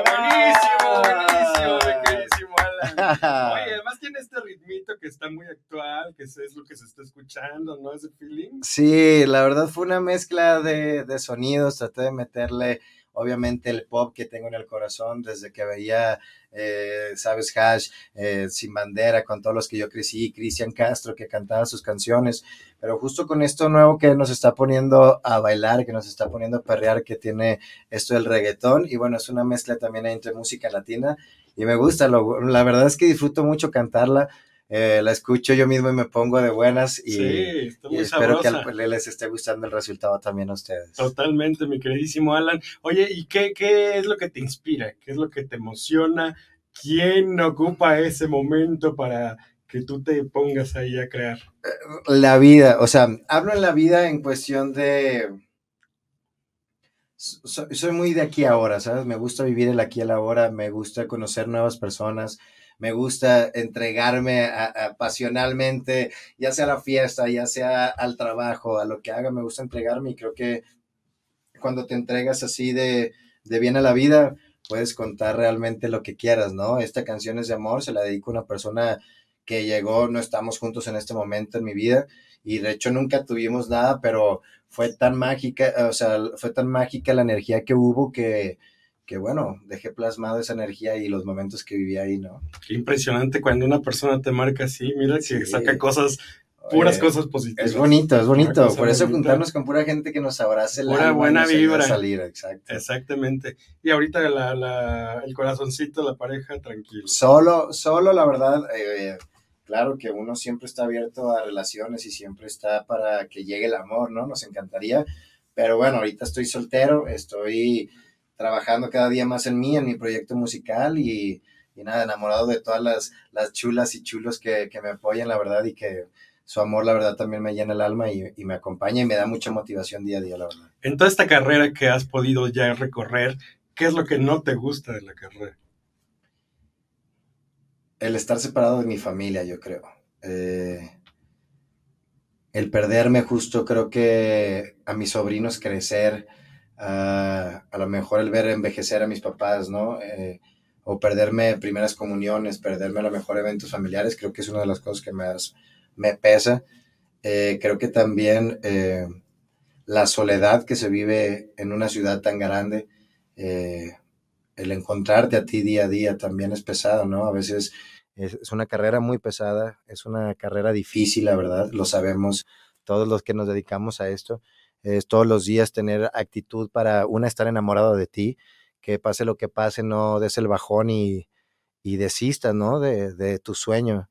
buenísimo, buenísimo, buenísimo, Alan. Oye, además tiene este ritmito que está muy actual, que es lo que se está escuchando, ¿no? Ese feeling. Sí, la verdad fue una mezcla de, de sonidos, traté de meterle obviamente el pop que tengo en el corazón desde que veía, eh, sabes, Hash, eh, Sin Bandera, con todos los que yo crecí, Cristian Castro que cantaba sus canciones, pero justo con esto nuevo que nos está poniendo a bailar, que nos está poniendo a perrear, que tiene esto del reggaetón, y bueno, es una mezcla también entre música latina, y me gusta, la verdad es que disfruto mucho cantarla, eh, la escucho yo mismo y me pongo de buenas y, espero que les esté gustando el resultado también a ustedes. Totalmente, mi queridísimo Alan. Oye, ¿y qué, qué es lo que te inspira? ¿Qué es lo que te emociona? ¿Quién ocupa ese momento para que tú te pongas ahí a crear? Eh, la vida, o sea, hablo en la vida en cuestión de... Soy, soy muy de aquí ahora, ¿sabes? Me gusta vivir el aquí y el ahora, me gusta conocer nuevas personas, me gusta entregarme pasionalmente, ya sea a la fiesta, ya sea al trabajo, a lo que haga, me gusta entregarme y creo que cuando te entregas así de, de bien a la vida, puedes contar realmente lo que quieras, ¿no? Esta canción es de amor, se la dedico a una persona que llegó, no estamos juntos en este momento en mi vida y de hecho nunca tuvimos nada, pero fue tan mágica, o sea, fue tan mágica la energía que hubo que, que bueno, dejé plasmado esa energía y los momentos que viví ahí, ¿no? Qué impresionante cuando una persona te marca así, mira que saca cosas, puras cosas positivas. Es bonito, es bonito, por eso juntarnos con pura gente que nos abrace la Pura buena vibra. salir, exacto. Exactamente. Y ahorita el corazoncito, la pareja, tranquilo. Solo, solo la verdad, eh, claro que uno siempre está abierto a relaciones y siempre está para que llegue el amor, ¿no? Nos encantaría, pero bueno, ahorita estoy soltero, estoy trabajando cada día más en mí, en mi proyecto musical y, nada, enamorado de todas las, las chulas y chulos que, me apoyan, la verdad, y que su amor, la verdad, también me llena el alma y, me acompaña y me da mucha motivación día a día, la verdad. En toda esta carrera que has podido ya recorrer, ¿qué es lo que no te gusta de la carrera? El estar separado de mi familia, yo creo. Eh, el perderme justo, creo que a mis sobrinos crecer a, a lo mejor el ver envejecer a mis papás, ¿no? Eh, o perderme primeras comuniones, perderme a lo mejor eventos familiares, creo que es una de las cosas que más me pesa. Eh, creo que también eh, la soledad que se vive en una ciudad tan grande, el encontrarte a ti día a día también es pesado, ¿no? A veces es, es, una carrera muy pesada, es una carrera difícil, la verdad, lo sabemos todos los que nos dedicamos a esto es todos los días tener actitud para, una, estar enamorado de ti, que pase lo que pase, no des el bajón y, y desistas, ¿no? De, de, tu sueño.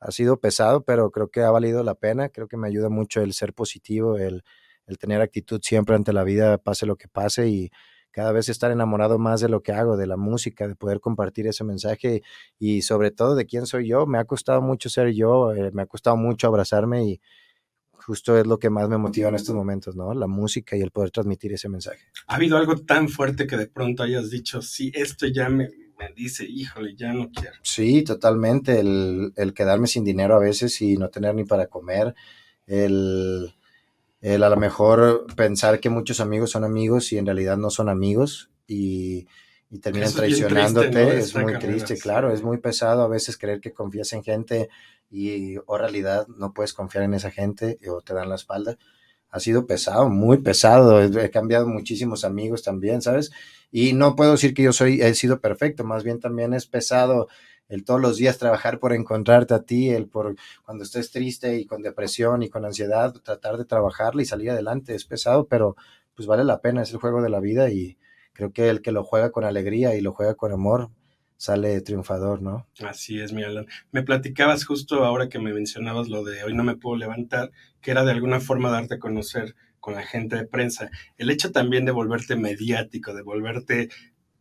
Ha sido pesado, pero creo que ha valido la pena, creo que me ayuda mucho el ser positivo, el, el tener actitud siempre ante la vida, pase lo que pase y cada vez estar enamorado más de lo que hago, de la música, de poder compartir ese mensaje y sobre todo de quién soy yo. Me ha costado mucho ser yo, eh, me ha costado mucho abrazarme y, justo es lo que más me motiva en estos momentos, ¿no? La música y el poder transmitir ese mensaje. ¿Ha habido algo tan fuerte que de pronto hayas dicho, sí, esto ya me, me dice, híjole, ya no quiero? Sí, totalmente. El, el, quedarme sin dinero a veces y no tener ni para comer. El, el a lo mejor pensar que muchos amigos son amigos y en realidad no son amigos y, y terminan traicionándote. Es, triste, ¿no? es muy triste, claro. Es muy pesado a veces creer que confías en gente y o realidad no puedes confiar en esa gente o te dan la espalda. Ha sido pesado, muy pesado. He cambiado muchísimos amigos también, ¿sabes? Y no puedo decir que yo soy, he sido perfecto, más bien también es pesado el todos los días trabajar por encontrarte a ti, el por cuando estés triste y con depresión y con ansiedad, tratar de trabajarla y salir adelante. Es pesado, pero pues vale la pena, es el juego de la vida y creo que el que lo juega con alegría y lo juega con amor, sale triunfador, ¿no? Así es, mi Alan. Me platicabas justo ahora que me mencionabas lo de hoy no me puedo levantar, que era de alguna forma darte a conocer con la gente de prensa. El hecho también de volverte mediático, de volverte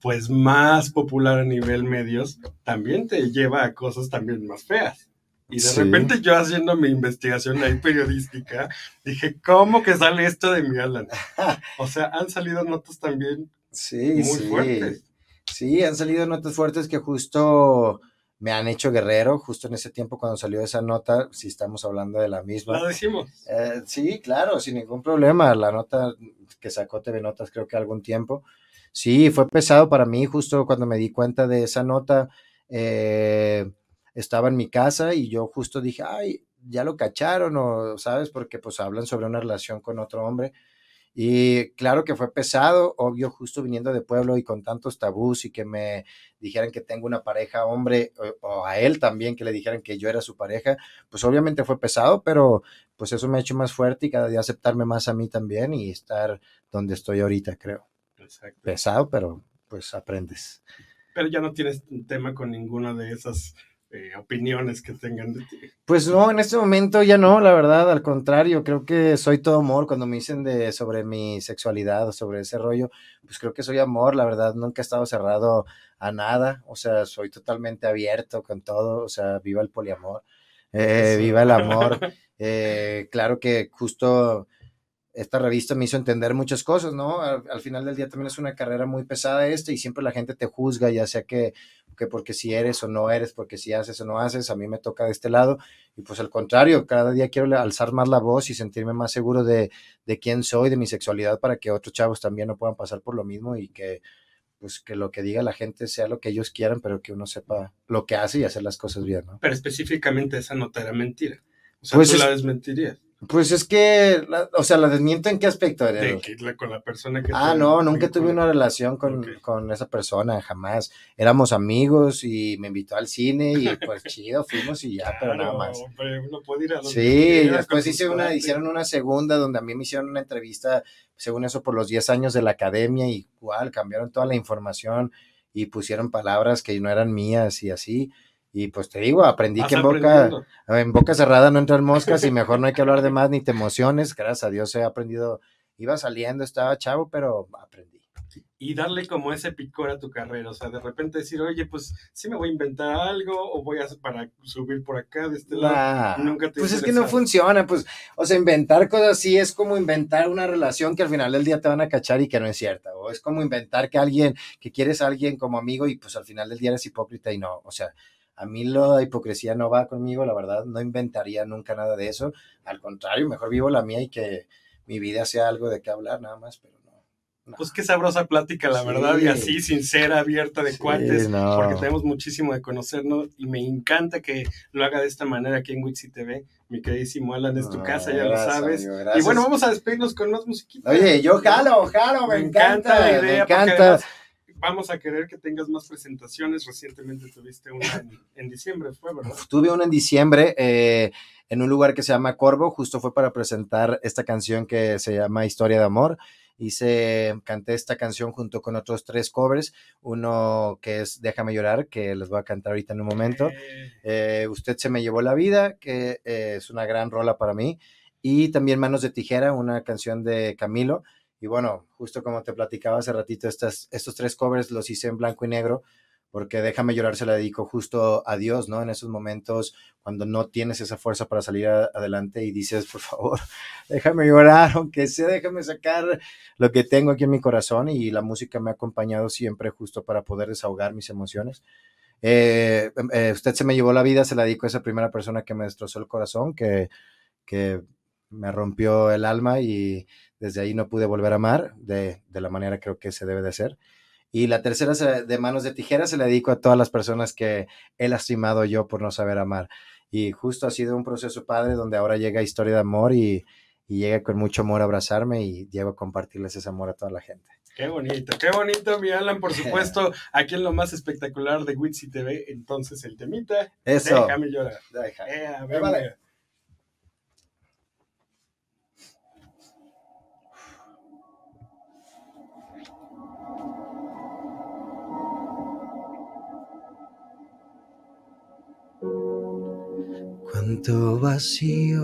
pues más popular a nivel medios, también te lleva a cosas también más feas. Y de sí. repente yo haciendo mi investigación ahí periodística, dije, ¿cómo que sale esto de mi Alan? O sea, han salido notas también sí, muy sí. fuertes. Sí, han salido notas fuertes que justo me han hecho guerrero, justo en ese tiempo cuando salió esa nota, si estamos hablando de la misma. La decimos. Eh, sí, claro, sin ningún problema. La nota que sacó TV Notas creo que algún tiempo. Sí, fue pesado para mí justo cuando me di cuenta de esa nota. Eh, estaba en mi casa y yo justo dije, ay, ya lo cacharon o, ¿sabes? Porque pues hablan sobre una relación con otro hombre. Y claro que fue pesado, obvio, justo viniendo de pueblo y con tantos tabús y que me dijeran que tengo una pareja hombre o, o, a él también que le dijeran que yo era su pareja, pues obviamente fue pesado, pero pues eso me ha hecho más fuerte y cada día aceptarme más a mí también y estar donde estoy ahorita, creo. Exacto. Pesado, pero pues aprendes. Pero ya no tienes un tema con ninguna de esas eh, opiniones que tengan de ti. Pues no, en este momento ya no, la verdad, al contrario, creo que soy todo amor. Cuando me dicen de sobre mi sexualidad o sobre ese rollo, pues creo que soy amor, la verdad, nunca he estado cerrado a nada, o sea, soy totalmente abierto con todo, o sea, viva el poliamor, eh, viva el amor, eh, claro que justo esta revista me hizo entender muchas cosas, ¿no? Al, al, final del día también es una carrera muy pesada esta y siempre la gente te juzga, ya sea que, que porque si eres o no eres, porque si haces o no haces, a mí me toca de este lado y pues al contrario, cada día quiero alzar más la voz y sentirme más seguro de, de quién soy, de mi sexualidad, para que otros chavos también no puedan pasar por lo mismo y que pues que lo que diga la gente sea lo que ellos quieran, pero que uno sepa lo que hace y hacer las cosas bien, ¿no? Pero específicamente esa nota era mentira. O sea, Pues tú es- la desmentirías. Pues es que, la- o sea, la desmiento en qué aspecto, De que la- con la persona que Ah, no, nunca tuve una relación con, con esa persona, jamás. Éramos amigos y me invitó al cine y pues chido, fuimos y ya, pero nada más. hombre, uno puede ir a donde Sí, después hice una, hicieron una segunda donde a mí me hicieron una entrevista, según eso, por los 10 años de la academia y igual cambiaron toda la información y pusieron palabras que no eran mías y así. Y pues te digo, aprendí que en boca, en boca cerrada no entran moscas y mejor no hay que hablar de más ni te emociones. Gracias a Dios he aprendido, iba saliendo, estaba chavo, pero aprendí. y darle como ese picor a tu carrera, o sea, de repente decir, oye, pues sí me voy a inventar algo o voy a para subir por acá de este lado. Nunca te pues es que no funciona, pues, o sea, inventar cosas así es como inventar una relación que al final del día te van a cachar y que no es cierta, o es como inventar que alguien, que quieres a alguien como amigo y pues al final del día eres hipócrita y no, o sea, a mí la hipocresía no va conmigo, la verdad, no inventaría nunca nada de eso, al contrario, mejor vivo la mía y que mi vida sea algo de qué hablar, nada más, pero no, Pues qué sabrosa plática, la Sí. verdad, y así, sincera, abierta, de Sí, cuates, no. porque tenemos muchísimo de conocernos y me encanta que lo haga de esta manera aquí en Wixi TV. Mi queridísimo Alan, es tu No, casa, ya gracias, lo sabes. amigo, y bueno, vamos a despedirnos con más musiquita. Oye, yo jalo, jalo, me, encanta, la idea, me porque encanta. además Vamos a querer que tengas más presentaciones. Recientemente tuviste una en, en diciembre, fue, ¿verdad? Tuve una en diciembre eh, en un lugar que se llama Corvo, justo fue para presentar esta canción que se llama Historia de Amor. Hice, canté esta canción junto con otros tres covers, uno que es Déjame llorar, que les voy a cantar ahorita en un momento. Eh, Usted se me llevó la vida, que eh, es una gran rola para mí. Y también Manos de Tijera, una canción de Camilo. Y bueno, justo como te platicaba hace ratito, estas, estos tres covers los hice en blanco y negro, porque Déjame llorar se la dedico justo a Dios, ¿no? En esos momentos cuando no tienes esa fuerza para salir adelante y dices, por favor, déjame llorar, aunque sea, déjame sacar lo que tengo aquí en mi corazón. Y la música me ha acompañado siempre justo para poder desahogar mis emociones. Eh, eh, usted se me llevó la vida, se la dedico a esa primera persona que me destrozó el corazón, que, que me rompió el alma y desde ahí no pude volver a amar de, de la manera creo que se debe de hacer. Y la tercera se- de manos de tijera se la dedico a todas las personas que he lastimado yo por no saber amar. Y justo ha sido un proceso padre donde ahora llega historia de amor y, y llega con mucho amor a abrazarme y llego a compartirles ese amor a toda la gente. Qué bonito, qué bonito, mi Alan, por supuesto, aquí en lo más espectacular de Wixi TV, entonces el temita, Eso. déjame llorar. Deja. Eh, a ver, Vale. Cuánto vacío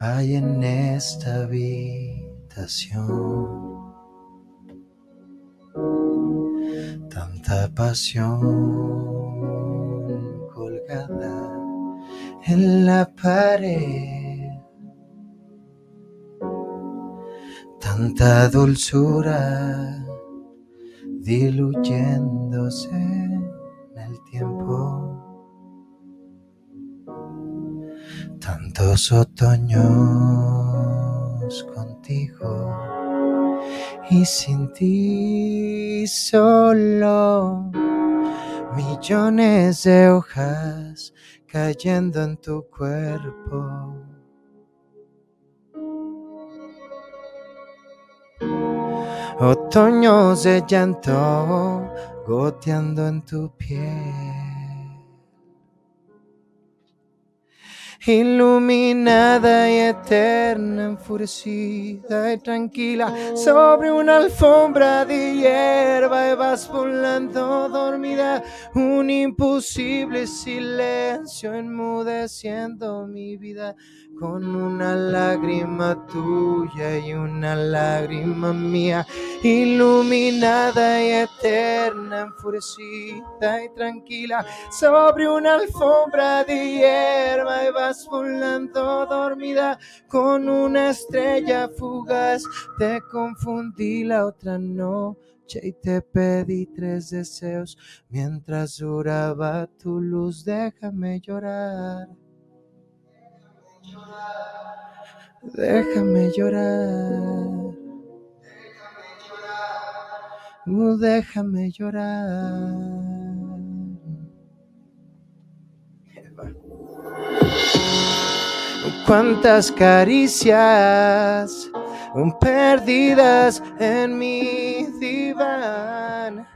hay en esta habitación. Tanta pasión colgada en la pared. Tanta dulzura diluyéndose tantos otoños contigo y sin ti solo millones de hojas cayendo en tu cuerpo. Otoños de llanto goteando en tu piel. Iluminada y eterna, enfurecida y tranquila, sobre una alfombra de hierba y vas volando dormida, un imposible silencio enmudeciendo mi vida. Con una lágrima tuya y una lágrima mía, iluminada y eterna, enfurecida y tranquila, sobre una alfombra de hierba y vas volando dormida con una estrella fugaz. Te confundí la otra noche y te pedí tres deseos mientras duraba tu luz. Déjame llorar. Déjame llorar. Uh, déjame llorar. Cuántas caricias perdidas en mi diván.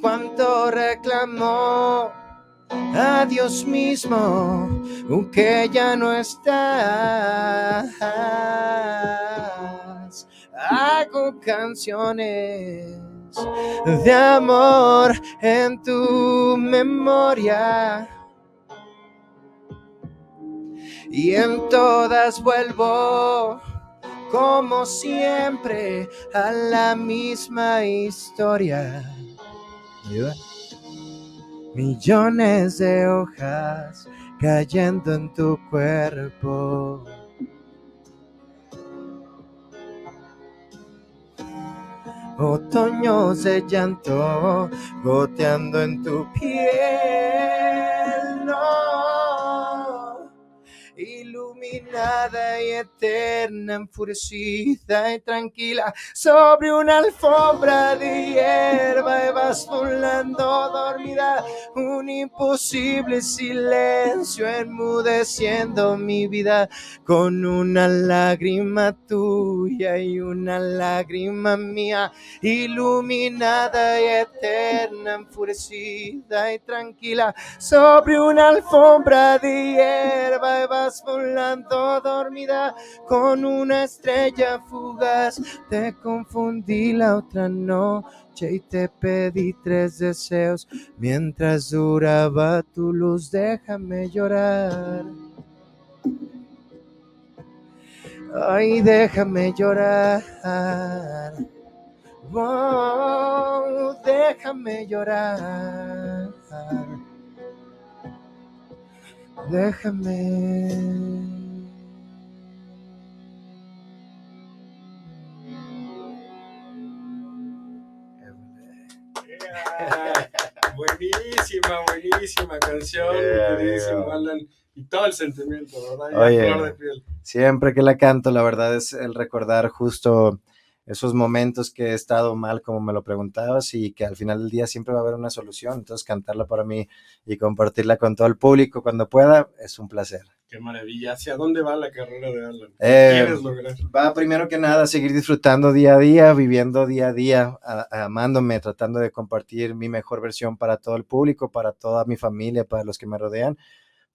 Cuánto reclamó a Dios mismo que ya no estás. Hago canciones de amor en tu memoria. Y en todas vuelvo, como siempre, a la misma historia. Millones de hojas cayendo en tu cuerpo. Otoños de llanto goteando en tu piel. No, iluminada y eterna, enfurecida y tranquila, sobre una alfombra de hierba y vas volando dormida, un imposible silencio enmudeciendo mi vida con una lágrima tuya y una lágrima mía, iluminada y eterna, enfurecida y tranquila, sobre una alfombra de hierba vas volando dormida con una estrella fugaz. Te confundí la otra noche y te pedí tres deseos mientras duraba tu luz. Déjame llorar. Ay, déjame llorar. Oh, déjame llorar. Déjame. buenísima, buenísima canción, Y todo el sentimiento, ¿verdad? siempre que la canto, la verdad es el recordar justo esos momentos que he estado mal, como me lo preguntabas, y que al final del día siempre va a haber una solución. Entonces, cantarla para mí y compartirla con todo el público cuando pueda es un placer. Qué maravilla. ¿Hacia dónde va la carrera de Alan? ¿Qué eh, quieres lograr? Va primero que nada a seguir disfrutando día a día, viviendo día a día, amándome, tratando de compartir mi mejor versión para todo el público, para toda mi familia, para los que me rodean.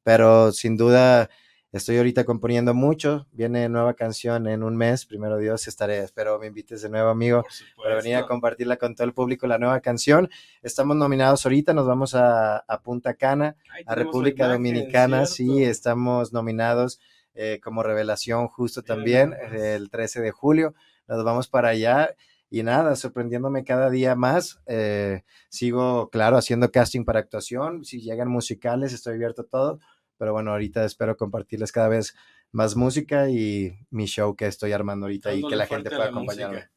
Pero sin duda Estoy ahorita componiendo mucho, viene nueva canción en un mes, primero Dios, estaré, espero me invites de nuevo, amigo, para venir a compartirla con todo el público, la nueva canción. Estamos nominados ahorita, nos vamos a, Punta Cana, a República Dominicana, sí, estamos nominados eh, como revelación justo también, el 13 de julio, nos vamos para allá y nada, sorprendiéndome cada día más. Eh, sigo, claro, haciendo casting para actuación. Si llegan musicales, estoy abierto a todo. Pero bueno, ahorita espero compartirles cada vez más música y mi show que estoy armando ahorita y que la gente pueda acompañarme.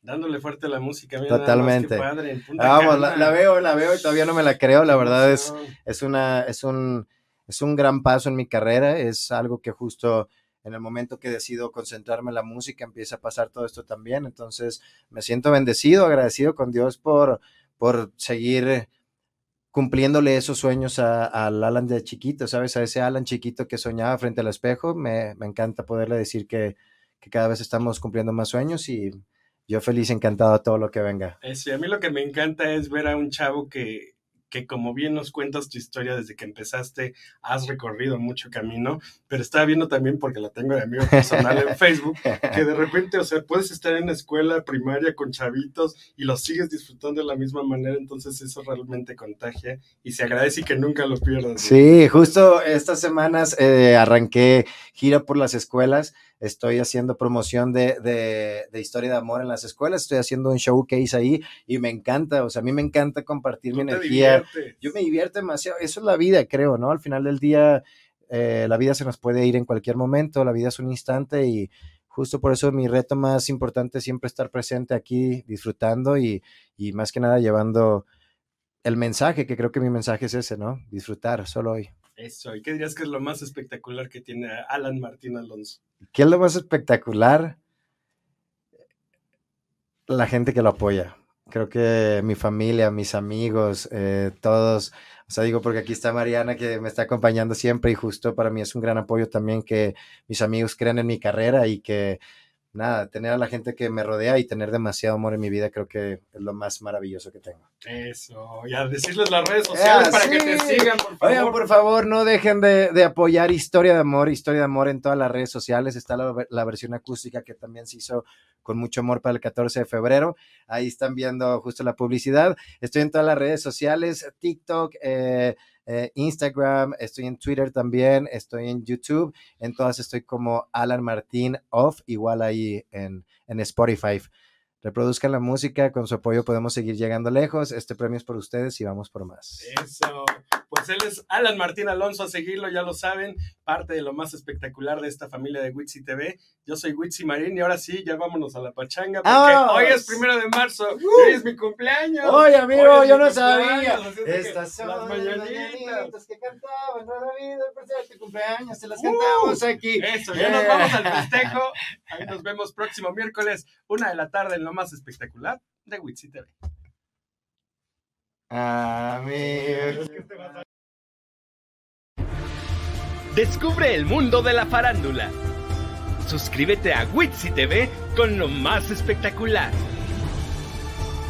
Dándole fuerte a la música. Totalmente. Vamos, la, veo, la veo y todavía no me la creo. La verdad es, es, una, es, un, es un gran paso en mi carrera. Es algo que justo en el momento que decido concentrarme en la música empieza a pasar todo esto también. Entonces me siento bendecido, agradecido con Dios por, por seguir cumpliéndole esos sueños al Alan de chiquito, ¿sabes? A ese Alan chiquito que soñaba frente al espejo. Me, encanta poderle decir que, cada vez estamos cumpliendo más sueños y yo feliz, encantado a todo lo que venga. Sí, a mí lo que me encanta es ver a un chavo que que como bien nos cuentas tu historia desde que empezaste, has recorrido mucho camino, pero estaba viendo también, porque la tengo de amigo personal en Facebook, que de repente, o sea, puedes estar en la escuela primaria con chavitos y los sigues disfrutando de la misma manera, entonces eso realmente contagia y se agradece y que nunca lo pierdas. Sí, justo estas semanas eh, arranqué gira por las escuelas estoy haciendo promoción de, historia de amor en las escuelas, estoy haciendo un showcase ahí y me encanta, o sea, a mí me encanta compartir mi energía. Yo me divierto demasiado, eso es la vida, creo, ¿no? Al final del día, eh, la vida se nos puede ir en cualquier momento, la vida es un instante y justo por eso mi reto más importante es siempre estar presente aquí, disfrutando y, y más que nada llevando el mensaje, que creo que mi mensaje es ese, ¿no? Disfrutar solo hoy. Eso, ¿y qué dirías que es lo más espectacular que tiene Alan Martín Alonso? ¿Qué es lo más espectacular? La gente que lo apoya. Creo que mi familia, mis amigos, eh, todos, o sea, digo porque aquí está Mariana que me está acompañando siempre y justo para mí es un gran apoyo también que mis amigos crean en mi carrera y que nada, tener a la gente que me rodea y tener demasiado amor en mi vida creo que es lo más maravilloso que tengo. Eso, y a decirles las redes sociales ah, para que te sigan, por favor. Oigan, por favor, no dejen de, apoyar Historia de Amor, Historia de Amor en todas las redes sociales. Está la, versión acústica que también se hizo con mucho amor para el 14 de febrero. Ahí están viendo justo la publicidad. Estoy en todas las redes sociales, TikTok, eh, eh, Instagram, estoy en Twitter también, estoy en YouTube, en todas estoy como Alan Martín Off, igual ahí en, en Spotify. Reproduzcan la música, con su apoyo podemos seguir llegando lejos. Este premio es por ustedes y vamos por más. Pues él es Alan Martín Alonso, a seguirlo, ya lo saben, parte de lo más espectacular de esta familia de Witsi TV. Yo soy Witsi Marín y ahora sí, ya vámonos a la pachanga porque hoy es primero de marzo, uh, hoy es mi cumpleaños. Oye, amigo, yo no sabía. Estas son las mañanitas que cantaban vida por ser tu cumpleaños, se las cantamos aquí. Eso, ya nos vamos al festejo. Ahí nos vemos próximo miércoles, una de la tarde en lo más espectacular de Witsi TV. Descubre el mundo de la farándula. Suscríbete a Witsi TV con lo más espectacular.